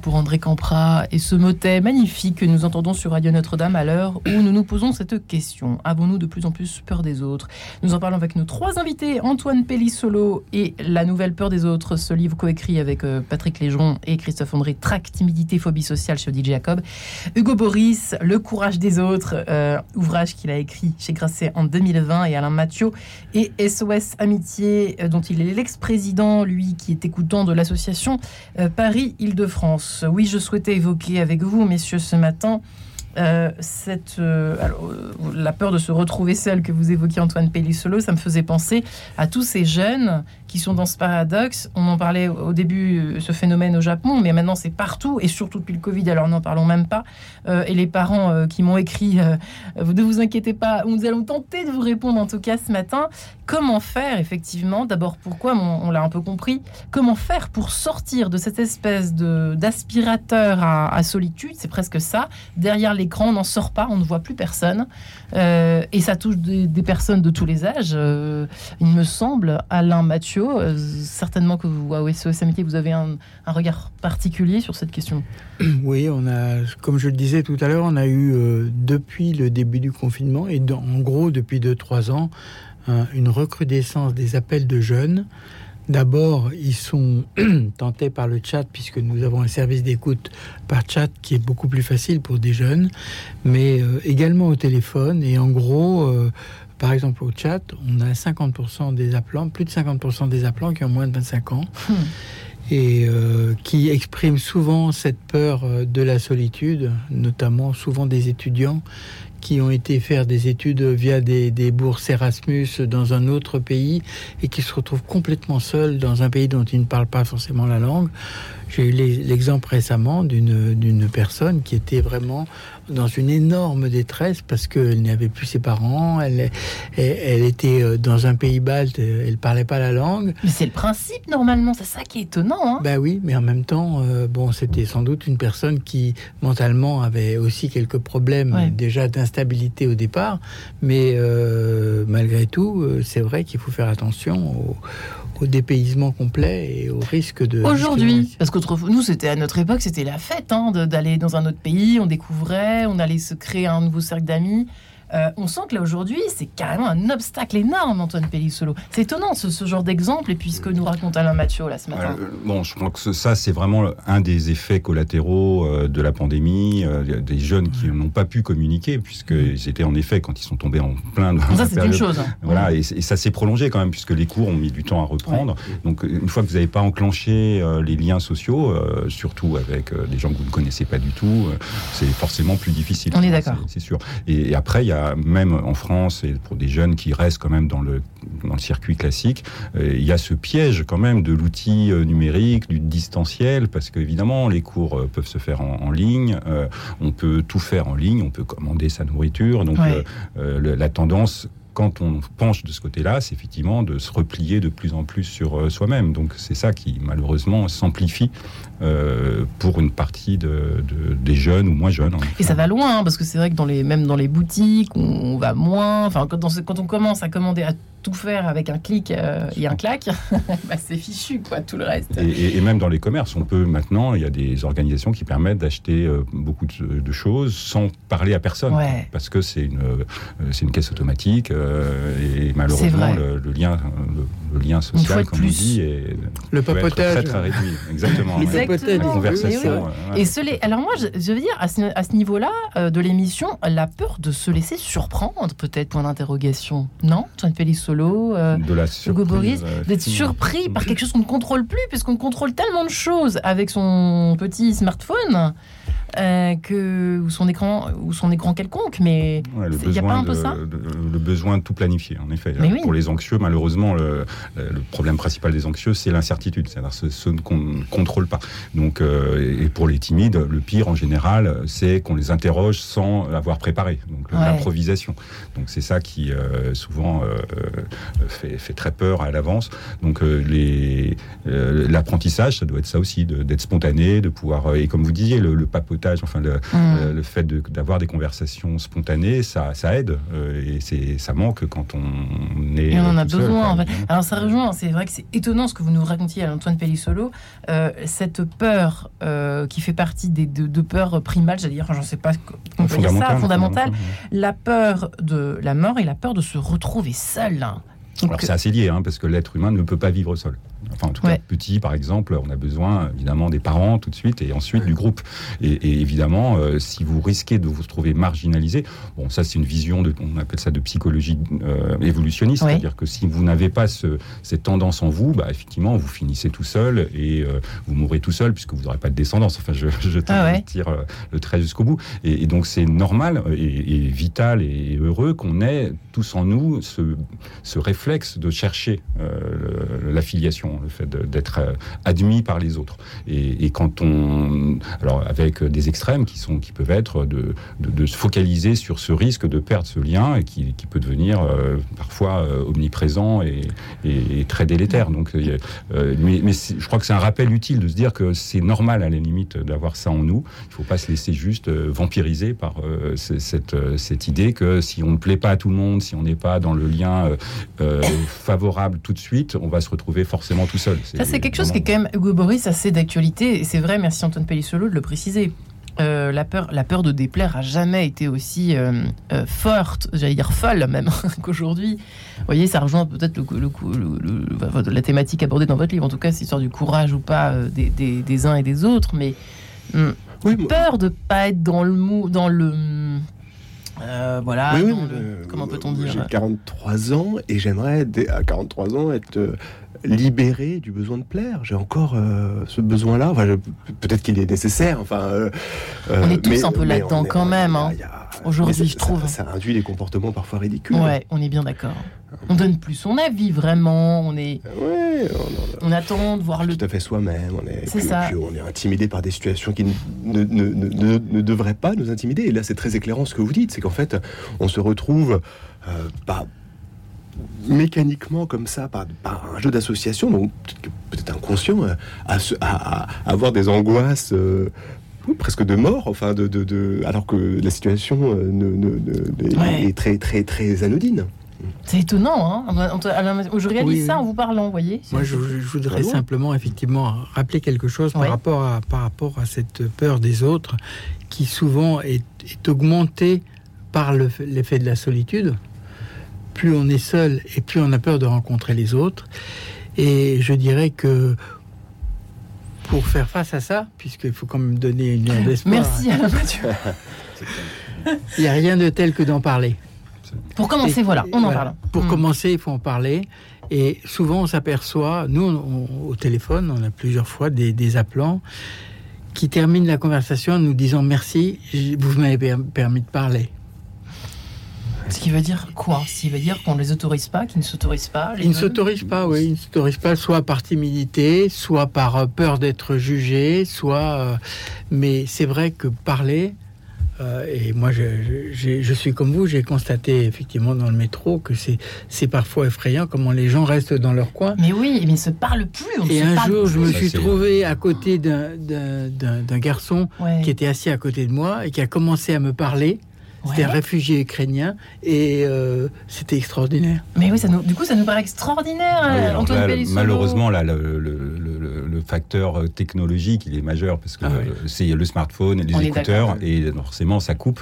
Pour André Campra et ce motet magnifique que nous entendons sur Radio Notre-Dame à l'heure où nous nous posons cette question. Avons-nous de plus en plus peur des autres? Nous en parlons avec nos trois invités, Antoine Pellissolo et La Nouvelle Peur des Autres, ce livre coécrit avec euh, Patrick Légeron et Christophe André, Trac, Timidité, Phobie Sociale chez Odile Jacob. Hugo Boris, Le Courage des Autres, euh, ouvrage qu'il a écrit chez Grasset en 2020 et Alain Mathieu et SOS Amitié, euh, dont il est l'ex-président, lui qui est écoutant de l'association Paris-Île-de-France. Oui, je souhaitais évoquer avec vous, messieurs, ce matin, euh, cette, euh, la peur de se retrouver seul que vous évoquiez Antoine Pellissolo, ça me faisait penser à tous ces jeunes qui sont dans ce paradoxe. On en parlait au début, euh, ce phénomène au Japon, mais maintenant c'est partout, et surtout depuis le Covid, alors n'en parlons même pas. et les parents qui m'ont écrit, ne vous inquiétez pas, nous allons tenter de vous répondre en tout cas ce matin. Comment faire effectivement D'abord, pourquoi on, l'a un peu compris. Comment faire pour sortir de cette espèce d'aspirateur à, solitude? C'est presque ça. Derrière l'écran, on n'en sort pas, on ne voit plus personne. Euh, et ça touche des, personnes de tous les âges. Euh, il me semble, Alain Mathieu, euh, certainement que vous, à SOS Amitié, vous avez un, regard particulier sur cette question. Oui, on a, comme je le disais tout à l'heure, on a eu depuis le début du confinement et en gros depuis 2-3 ans, une recrudescence des appels de jeunes D'abord, ils sont tentés par le chat, puisque nous avons un service d'écoute par chat qui est beaucoup plus facile pour des jeunes, mais euh, également au téléphone. Et en gros, euh, par exemple au chat, on a 50% des appelants, plus de 50% des appelants qui ont moins de 25 ans. Hmm. Et euh, qui expriment souvent cette peur de la solitude, notamment souvent des étudiants qui ont été faire des études via des, bourses Erasmus dans un autre pays et qui se retrouvent complètement seuls dans un pays dont ils ne parlent pas forcément la langue. J'ai eu l'exemple récemment d'une personne qui était vraiment dans une énorme détresse parce qu'elle n'avait plus ses parents, elle, elle, était euh, dans un pays balte, elle parlait pas la langue. Mais c'est le principe normalement, c'est ça qui est étonnant. Hein ben oui, mais en même temps, euh, bon, c'était sans doute une personne qui mentalement avait aussi quelques problèmes déjà d'instabilité au départ, mais euh, malgré tout, c'est vrai qu'il faut faire attention au dépaysement complet et au risque de... Aujourd'hui, parce que nous, c'était à notre époque, c'était la fête hein, d'aller dans un autre pays, on découvrait, on allait se créer un nouveau cercle d'amis. Euh, on sent que là aujourd'hui, c'est carrément un obstacle énorme, Antoine Pellissolo. C'est étonnant ce, genre d'exemple, et puis ce que nous raconte Alain Mathieu là ce matin. bon, je crois que ça, c'est vraiment un des effets collatéraux euh, de la pandémie, euh, des jeunes qui n'ont pas pu communiquer, puisqu'ils étaient en effet, quand ils sont tombés en plein. Ça, c'est une chose. Hein. Voilà, et, ça s'est prolongé quand même, puisque les cours ont mis du temps à reprendre. Donc, une fois que vous n'avez pas enclenché les liens sociaux, surtout avec des gens que vous ne connaissez pas du tout, c'est forcément plus difficile. On est d'accord. C'est sûr. Et, et après, il y a même en France et pour des jeunes qui restent quand même dans le, dans le circuit classique, euh, il y a ce piège quand même de l'outil euh, numérique, du distanciel, parce qu'évidemment, les cours euh, peuvent se faire en, ligne, on peut tout faire en ligne, on peut commander sa nourriture, donc la tendance quand on penche de ce côté-là, c'est effectivement de se replier de plus en plus sur soi-même. Donc c'est ça qui malheureusement s'amplifie euh, pour une partie de, des jeunes ou moins jeunes. Et ça va loin, hein, parce que c'est vrai que dans les, même dans les boutiques, on, va moins. Enfin, quand, quand, on commence à commander à tout faire avec un clic euh, et un clac, bah, c'est fichu, quoi, tout le reste. Et, même dans les commerces, on peut maintenant, il y a des organisations qui permettent d'acheter euh, beaucoup de, choses sans parler à personne, parce que c'est une, c'est une caisse automatique et malheureusement le, lien, le, lien social, comme on dit, est, le papotage très, très réduit. Exactement. Conversation. Et, se alors moi, je, veux dire, à ce, niveau-là euh, de l'émission, la peur de se laisser surprendre, peut-être, point d'interrogation. Non? John Félix Solo, euh, de la Hugo Boris, d'être surpris par quelque chose qu'on ne contrôle plus, puisqu'on contrôle tellement de choses avec son petit smartphone. Euh, que ou son écran ou son écran quelconque mais il n'y a pas un peu ça. le, besoin de tout planifier en effet. Pour les anxieux malheureusement le, problème principal des anxieux c'est l'incertitude c'est-à-dire ce, qu'on ne contrôle pas. Donc euh, et pour les timides le pire en général c'est qu'on les interroge sans avoir préparé donc l'improvisation. Donc c'est ça qui euh, souvent fait, fait, très peur à l'avance. Donc l'apprentissage, ça doit être ça aussi, d'être spontané, de pouvoir et comme vous disiez, le, enfin le, mm. le fait d'avoir des conversations spontanées, ça, ça aide et c'est ça manque quand on est. Et on en a besoin. en fait. Alors ça rejoint, c'est vrai que c'est étonnant ce que vous nous racontiez à Antoine Pellissolo, cette peur qui fait partie des deux, peurs primales, j'allais dire, j'en sais pas comment ça, fondamentale, la peur de la mort et la peur de se retrouver seul. Alors c'est assez lié, hein, parce que l'être humain ne peut pas vivre seul. Enfin, en tout cas, petit, par exemple, on a besoin évidemment des parents tout de suite et ensuite du groupe. Et, évidemment, euh, si vous risquez de vous trouver marginalisé, bon, ça c'est une vision de, on appelle ça de psychologie euh, évolutionniste, c'est-à-dire que si vous n'avez pas ce, cette tendance en vous, bah, effectivement, vous finissez tout seul et euh, vous mourrez tout seul puisque vous n'aurez pas de descendance. Enfin, je, je ah tire le trait jusqu'au bout. Et, donc c'est normal et, vital et heureux qu'on ait tous en nous ce, ce réflexe de chercher l'affiliation le fait d'être euh, admis par les autres. Et, quand on, alors avec des extrêmes qui sont, qui peuvent être de, de, se focaliser sur ce risque de perdre ce lien et qui, peut devenir euh, parfois euh, omniprésent et, très délétère. Donc, mais, mais je crois que c'est un rappel utile de se dire que c'est normal à la limite d'avoir ça en nous. Il ne faut pas se laisser juste vampiriser par cette, cette idée que si on ne plaît pas à tout le monde, si on n'est pas dans le lien favorable tout de suite, on va se retrouver forcément tout seul. Ça, c'est quelque chose qui est quand même, Hugo Boris, assez d'actualité. Et c'est vrai, merci Antoine Pellissolo de le préciser. Euh, la, peur, la peur de déplaire a jamais été aussi euh, euh, forte, j'allais dire folle même, qu'aujourd'hui. Vous voyez, ça rejoint peut-être le, la thématique abordée dans votre livre, en tout cas, c'est histoire du courage ou pas des, des, uns et des autres, mais hum, peur de pas être dans le mou, dans le voilà, comment peut-on dire? J'ai 43 ans et j'aimerais à 43 ans être libéré du besoin de plaire. J'ai encore euh, ce besoin-là. Enfin, peut-être qu'il est nécessaire. Enfin, euh, euh, on est tous un peu là-dedans quand même. Hein. Aujourd'hui, je trouve. Ça, induit des comportements parfois ridicules. Ouais, on est bien d'accord. On donne plus son avis vraiment. On est. Ouais, on, attend de voir le. Tout à fait soi-même. On est. C'est ça. on est intimidé par des situations qui ne, ne, ne, ne devraient pas nous intimider. Et là, c'est très éclairant ce que vous dites. C'est qu'en fait, on se retrouve pas mécaniquement comme ça, par, un jeu d'association, donc peut-être inconscient, euh, à, avoir des angoisses euh, presque de mort, enfin, de, alors que la situation euh, est très, très, très anodine. C'est étonnant, hein. Je réalise ça en vous parlant, vous voyez. Moi, je, voudrais simplement, effectivement, rappeler quelque chose par, rapport, à, par rapport à cette peur des autres, qui souvent est, est augmentée par l'effet de la solitude plus on est seul et plus on a peur de rencontrer les autres. Et je dirais que pour faire face à ça, puisqu'il faut quand même donner une lueur d'espoir. Merci Alain Mathieu. Il n'y a rien de tel que d'en parler. Pour commencer, voilà, on en parle. Pour hmm. commencer, il faut en parler. Et souvent, on s'aperçoit, nous, au téléphone, on a plusieurs fois des, des, appelants qui terminent la conversation en nous disant merci, vous m'avez permis de parler. Ce qui veut dire quoi? Ce qui veut dire qu'on ne les autorise pas, qu'ils ne s'autorisent pas Ils ne s'autorisent pas, oui. Ils ne s'autorisent pas, soit par timidité, soit par euh, peur d'être jugés, soit. Euh, mais c'est vrai que parler. Euh, et moi, je, suis comme vous, j'ai constaté effectivement dans le métro que c'est parfois effrayant comment les gens restent dans leur coin. Mais oui, mais ils ne se parlent plus. et un jour, je me suis trouvé à côté d'un garçon qui était assis à côté de moi et qui a commencé à me parler. C'était un réfugié ukrainien et euh, c'était extraordinaire. Mais oui, ça du coup, ça nous paraît extraordinaire, euh, Antoine Malheureusement, là, le, le, facteur euh, technologique, il est majeur parce que ah c'est le smartphone et les écouteurs et forcément, ça coupe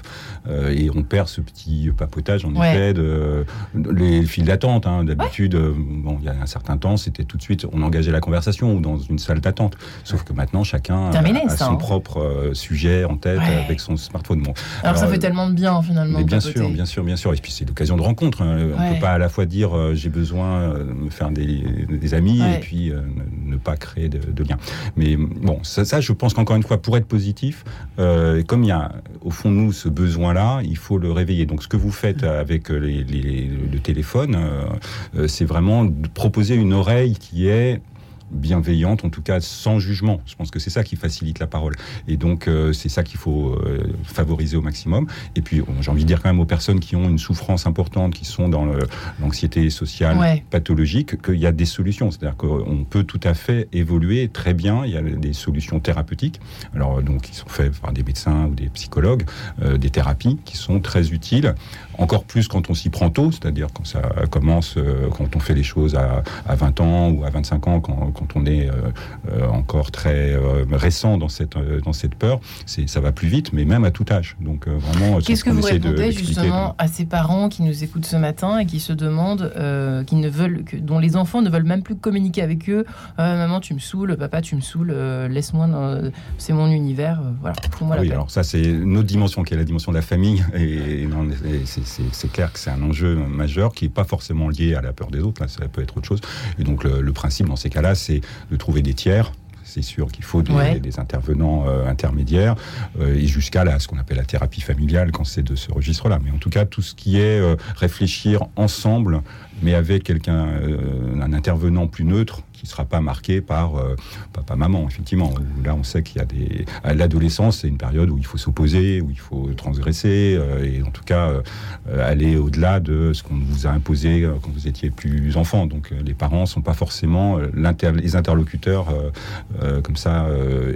et on perd ce petit papotage, en effet, de, les files d'attente. Hein. D'habitude, bon, il y a un certain temps, c'était tout de suite, on engageait la conversation ou dans une salle d'attente. Sauf que maintenant, chacun a, son hein. propre sujet en tête avec son smartphone. Bon, alors, ça fait tellement de bien finalement. bien sûr, bien sûr, bien sûr. Et puis c'est l'occasion de rencontre. Hein. On ne peut pas à la fois dire euh, j'ai besoin euh, de me faire des, amis et puis euh, ne pas créer de, de liens. Mais bon, ça, je pense qu'encore une fois, pour être positif, comme il y a au fond nous ce besoin-là, il faut le réveiller. Donc ce que vous faites avec le téléphone, c'est vraiment de proposer une oreille qui est bienveillante, en tout cas sans jugement. Je pense que c'est ça qui facilite la parole. Et donc, euh, c'est ça qu'il faut euh, favoriser au maximum. Et puis, j'ai envie de dire quand même aux personnes qui ont une souffrance importante, qui sont dans l'anxiété sociale pathologique, qu'il y a des solutions. C'est-à-dire qu'on peut tout à fait évoluer très bien. Il y a des solutions thérapeutiques, alors donc qui sont faites par des médecins ou des psychologues, euh, des thérapies qui sont très utiles encore plus quand on s'y prend tôt, c'est-à-dire quand ça commence, euh, quand on fait les choses à, 20 ans ou à 25 ans, quand, on est euh, euh, encore très récent dans cette, dans cette peur, ça va plus vite, mais même à tout âge. Donc vraiment, qu'est-ce que vous répondez justement à ces parents qui nous écoutent ce matin et qui se demandent, qui ne veulent, que, dont les enfants ne veulent même plus communiquer avec eux Maman, tu me saoules, papa, tu me saoules, laisse-moi, c'est mon univers. voilà. oui, alors ça c'est une autre dimension qui est la dimension de la famille et, et c'est clair que c'est un enjeu majeur qui n'est pas forcément lié à la peur des autres, là, ça peut être autre chose. Et donc le, principe dans ces cas-là, c'est de trouver des tiers c'est sûr qu'il faut des, intervenants euh, intermédiaires euh, et jusqu'à là ce qu'on appelle la thérapie familiale quand c'est de ce registre-là. Mais en tout cas, tout ce qui est euh, réfléchir ensemble, mais avec quelqu'un, un intervenant plus neutre, qui ne sera pas marqué par euh, papa-maman, effectivement. Là, on sait qu'il y a des. L'adolescence, c'est une période où il faut s'opposer, où il faut transgresser, euh, et en tout cas euh, aller au-delà de ce qu'on vous a imposé quand vous étiez plus enfant. Donc les parents ne sont pas forcément les interlocuteurs comme ça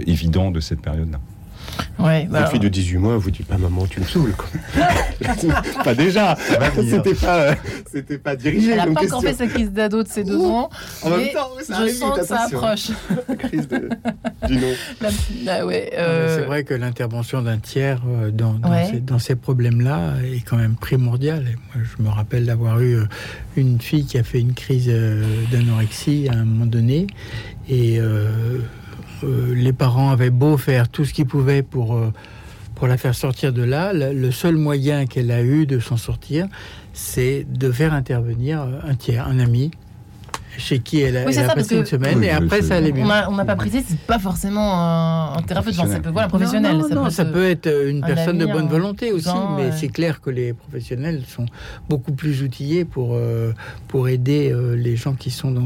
évidents de cette période-là. Ouais, bah. fille de 18 mois vous dit pas maman tu me saoules pas déjà. C'était pas c'était pas dirigé elle a pas encore fait sa crise d'ado de ses deux ans en même temps ça je sens que ça approche. Crise de, du nom bah euh, c'est vrai que l'intervention d'un tiers euh, dans, dans, ces, problèmes là est quand même primordiale. Moi, je me rappelle d'avoir eu euh, une fille qui a fait une crise d'anorexie à un moment donné. Et euh, les parents avaient beau faire tout ce qu'ils pouvaient pour, euh, pour la faire sortir de là, le seul moyen qu'elle a eu de s'en sortir, c'est de faire intervenir un tiers, un ami, chez qui elle a, passé une semaine et après ça allait mieux. On n'a pas précisé, c'est pas forcément un, thérapeute, ça peut, voilà, un professionnel. Non, non, ça, peut, être une personne de bonne volonté aussi, mais c'est clair que les professionnels sont beaucoup plus outillés pour, euh, pour aider euh, les gens qui sont dans,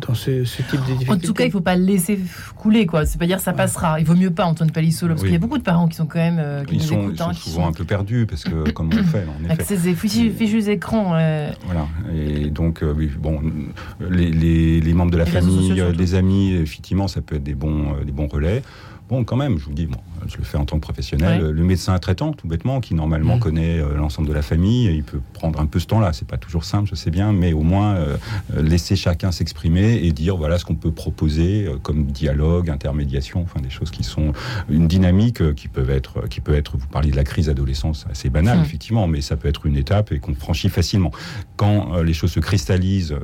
dans ce, type de difficultés. En tout cas, il ne faut pas le laisser couler, quoi. C'est pas dire ça passera. Il vaut mieux pas, Antoine Palissolo, parce qu'il y a beaucoup de parents qui sont quand même euh, qui ils, sont, écoutent, hein, souvent un peu perdus, parce que comme on le fait, en effet. Avec ces fichus écrans. Voilà. Et donc, bon, les les, membres de la famille, des amis, effectivement, ça peut être des bons, euh, des bons relais. Bon, quand même, je vous dis, bon, je le fais en tant que professionnel. Le médecin traitant, tout bêtement, qui normalement mm. connaît euh, l'ensemble de la famille, il peut prendre un peu ce temps-là. C'est pas toujours simple, je sais bien, mais au moins euh, laisser chacun s'exprimer et dire voilà ce qu'on peut proposer comme dialogue, intermédiation, enfin des choses qui sont une dynamique qui peuvent être, qui peut être. Vous parlez de la crise adolescence, assez banale mm. effectivement, mais ça peut être une étape et qu'on franchit facilement. Quand les choses se cristallisent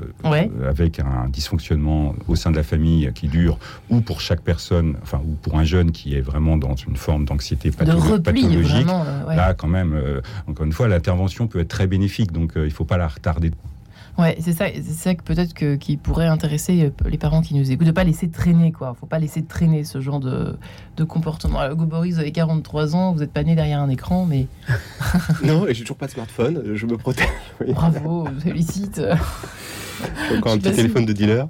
avec un dysfonctionnement au sein de la famille qui dure, ou pour chaque personne, enfin ou pour un jeune qui est vraiment dans une forme d'anxiété pathologique, euh, là quand même, euh, encore une fois, l'intervention peut être très bénéfique, donc euh, il ne faut pas la retarder. Ouais, c'est ça, c'est ça que peut-être que, qui pourrait intéresser les parents qui nous écoutent, de pas laisser traîner quoi. Faut pas laisser traîner ce genre de, de comportement. Alors, Boris, vous avez 43 ans, vous n'êtes pas né derrière un écran, mais non, et j'ai toujours pas de smartphone, je me protège. Bravo, félicite. J'ai encore un petit téléphone de dealer.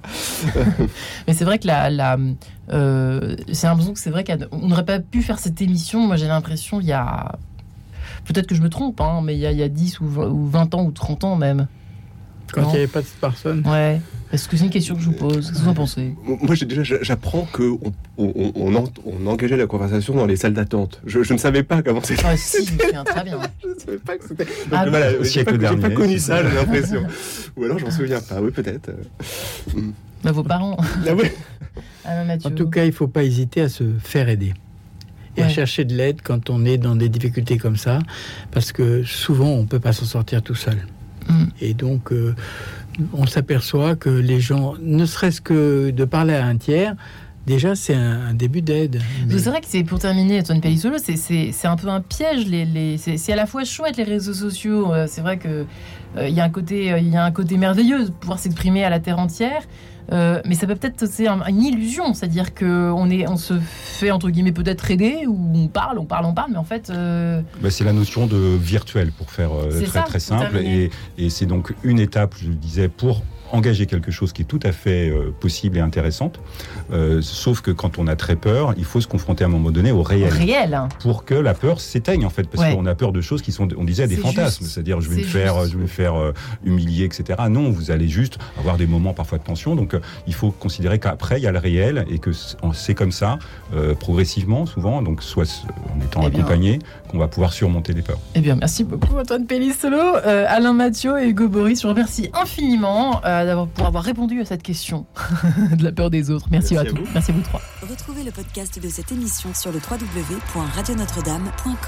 mais c'est vrai que la, la euh, l'impression que c'est vrai qu'on n'aurait pas pu faire cette émission. Moi, j'ai l'impression, il y a. Peut-être que je me trompe, hein, mais il y, a, il y a 10 ou 20 ans ou 30 ans même. Quand il n'y avait pas de personne Ouais. Est-ce que c'est une question que je vous pose? Qu'est-ce que vous en pensez? Moi, déjà, j'apprends qu'on on, on, engageait la conversation dans les salles d'attente. Je, ne savais pas comment c'était. Ah, si, je me très bien. je ne savais pas que c'était. Ah, voilà, j'ai pas, pas, connu ça, j'ai l'impression. Ou alors, je m'en souviens pas. Oui, peut-être. Bah, vos parents. Ah, oui. Ah, en tout cas, il ne faut pas hésiter à se faire aider et à chercher de l'aide quand on est dans des difficultés comme ça, parce que souvent on ne peut pas s'en sortir tout seul. Mm. Et donc, euh, on s'aperçoit que les gens, ne serait-ce que de parler à un tiers, Déjà, c'est un, début d'aide. C'est vrai que c'est pour terminer, Antoine Pellissolo, c'est un peu un piège. Les, c'est à la fois chouette les réseaux sociaux. Euh, c'est vrai que euh, y un côté, il y a un côté merveilleux de pouvoir s'exprimer à la terre entière. Euh, mais ça peut peut-être c'est une illusion, c'est-à-dire qu'on est, on se fait entre guillemets peut-être aider ou on parle, on parle, on parle, mais en fait. Euh, bah, c'est la notion de virtuel pour faire euh, très très simple, et, et c'est donc une étape, je le disais, pour engager quelque chose qui est tout à fait euh, possible et intéressante. Euh, sauf que quand on a très peur, il faut se confronter à un moment donné au réel. réel. Pour que la peur s'éteigne en fait, parce qu'on a peur de choses qui sont, on disait, des fantasmes. C'est-à-dire, je vais me faire, je vais me faire humilier, etc. Non, vous allez juste avoir des moments parfois de tension. Donc, il faut considérer qu'après il y a le réel et que c'est comme ça, progressivement, souvent. Donc, soit en étant eh accompagné, qu'on va pouvoir surmonter les peurs. Eh bien, merci beaucoup Antoine Pellissolo, Alain Mathieu et Hugo Boris. Je vous remercie infiniment d'avoir pour avoir répondu à cette question de la peur des autres. Merci, à, tous. Merci à vous trois. Retrouvez le podcast de cette émission sur le www.radionotre-dame.com.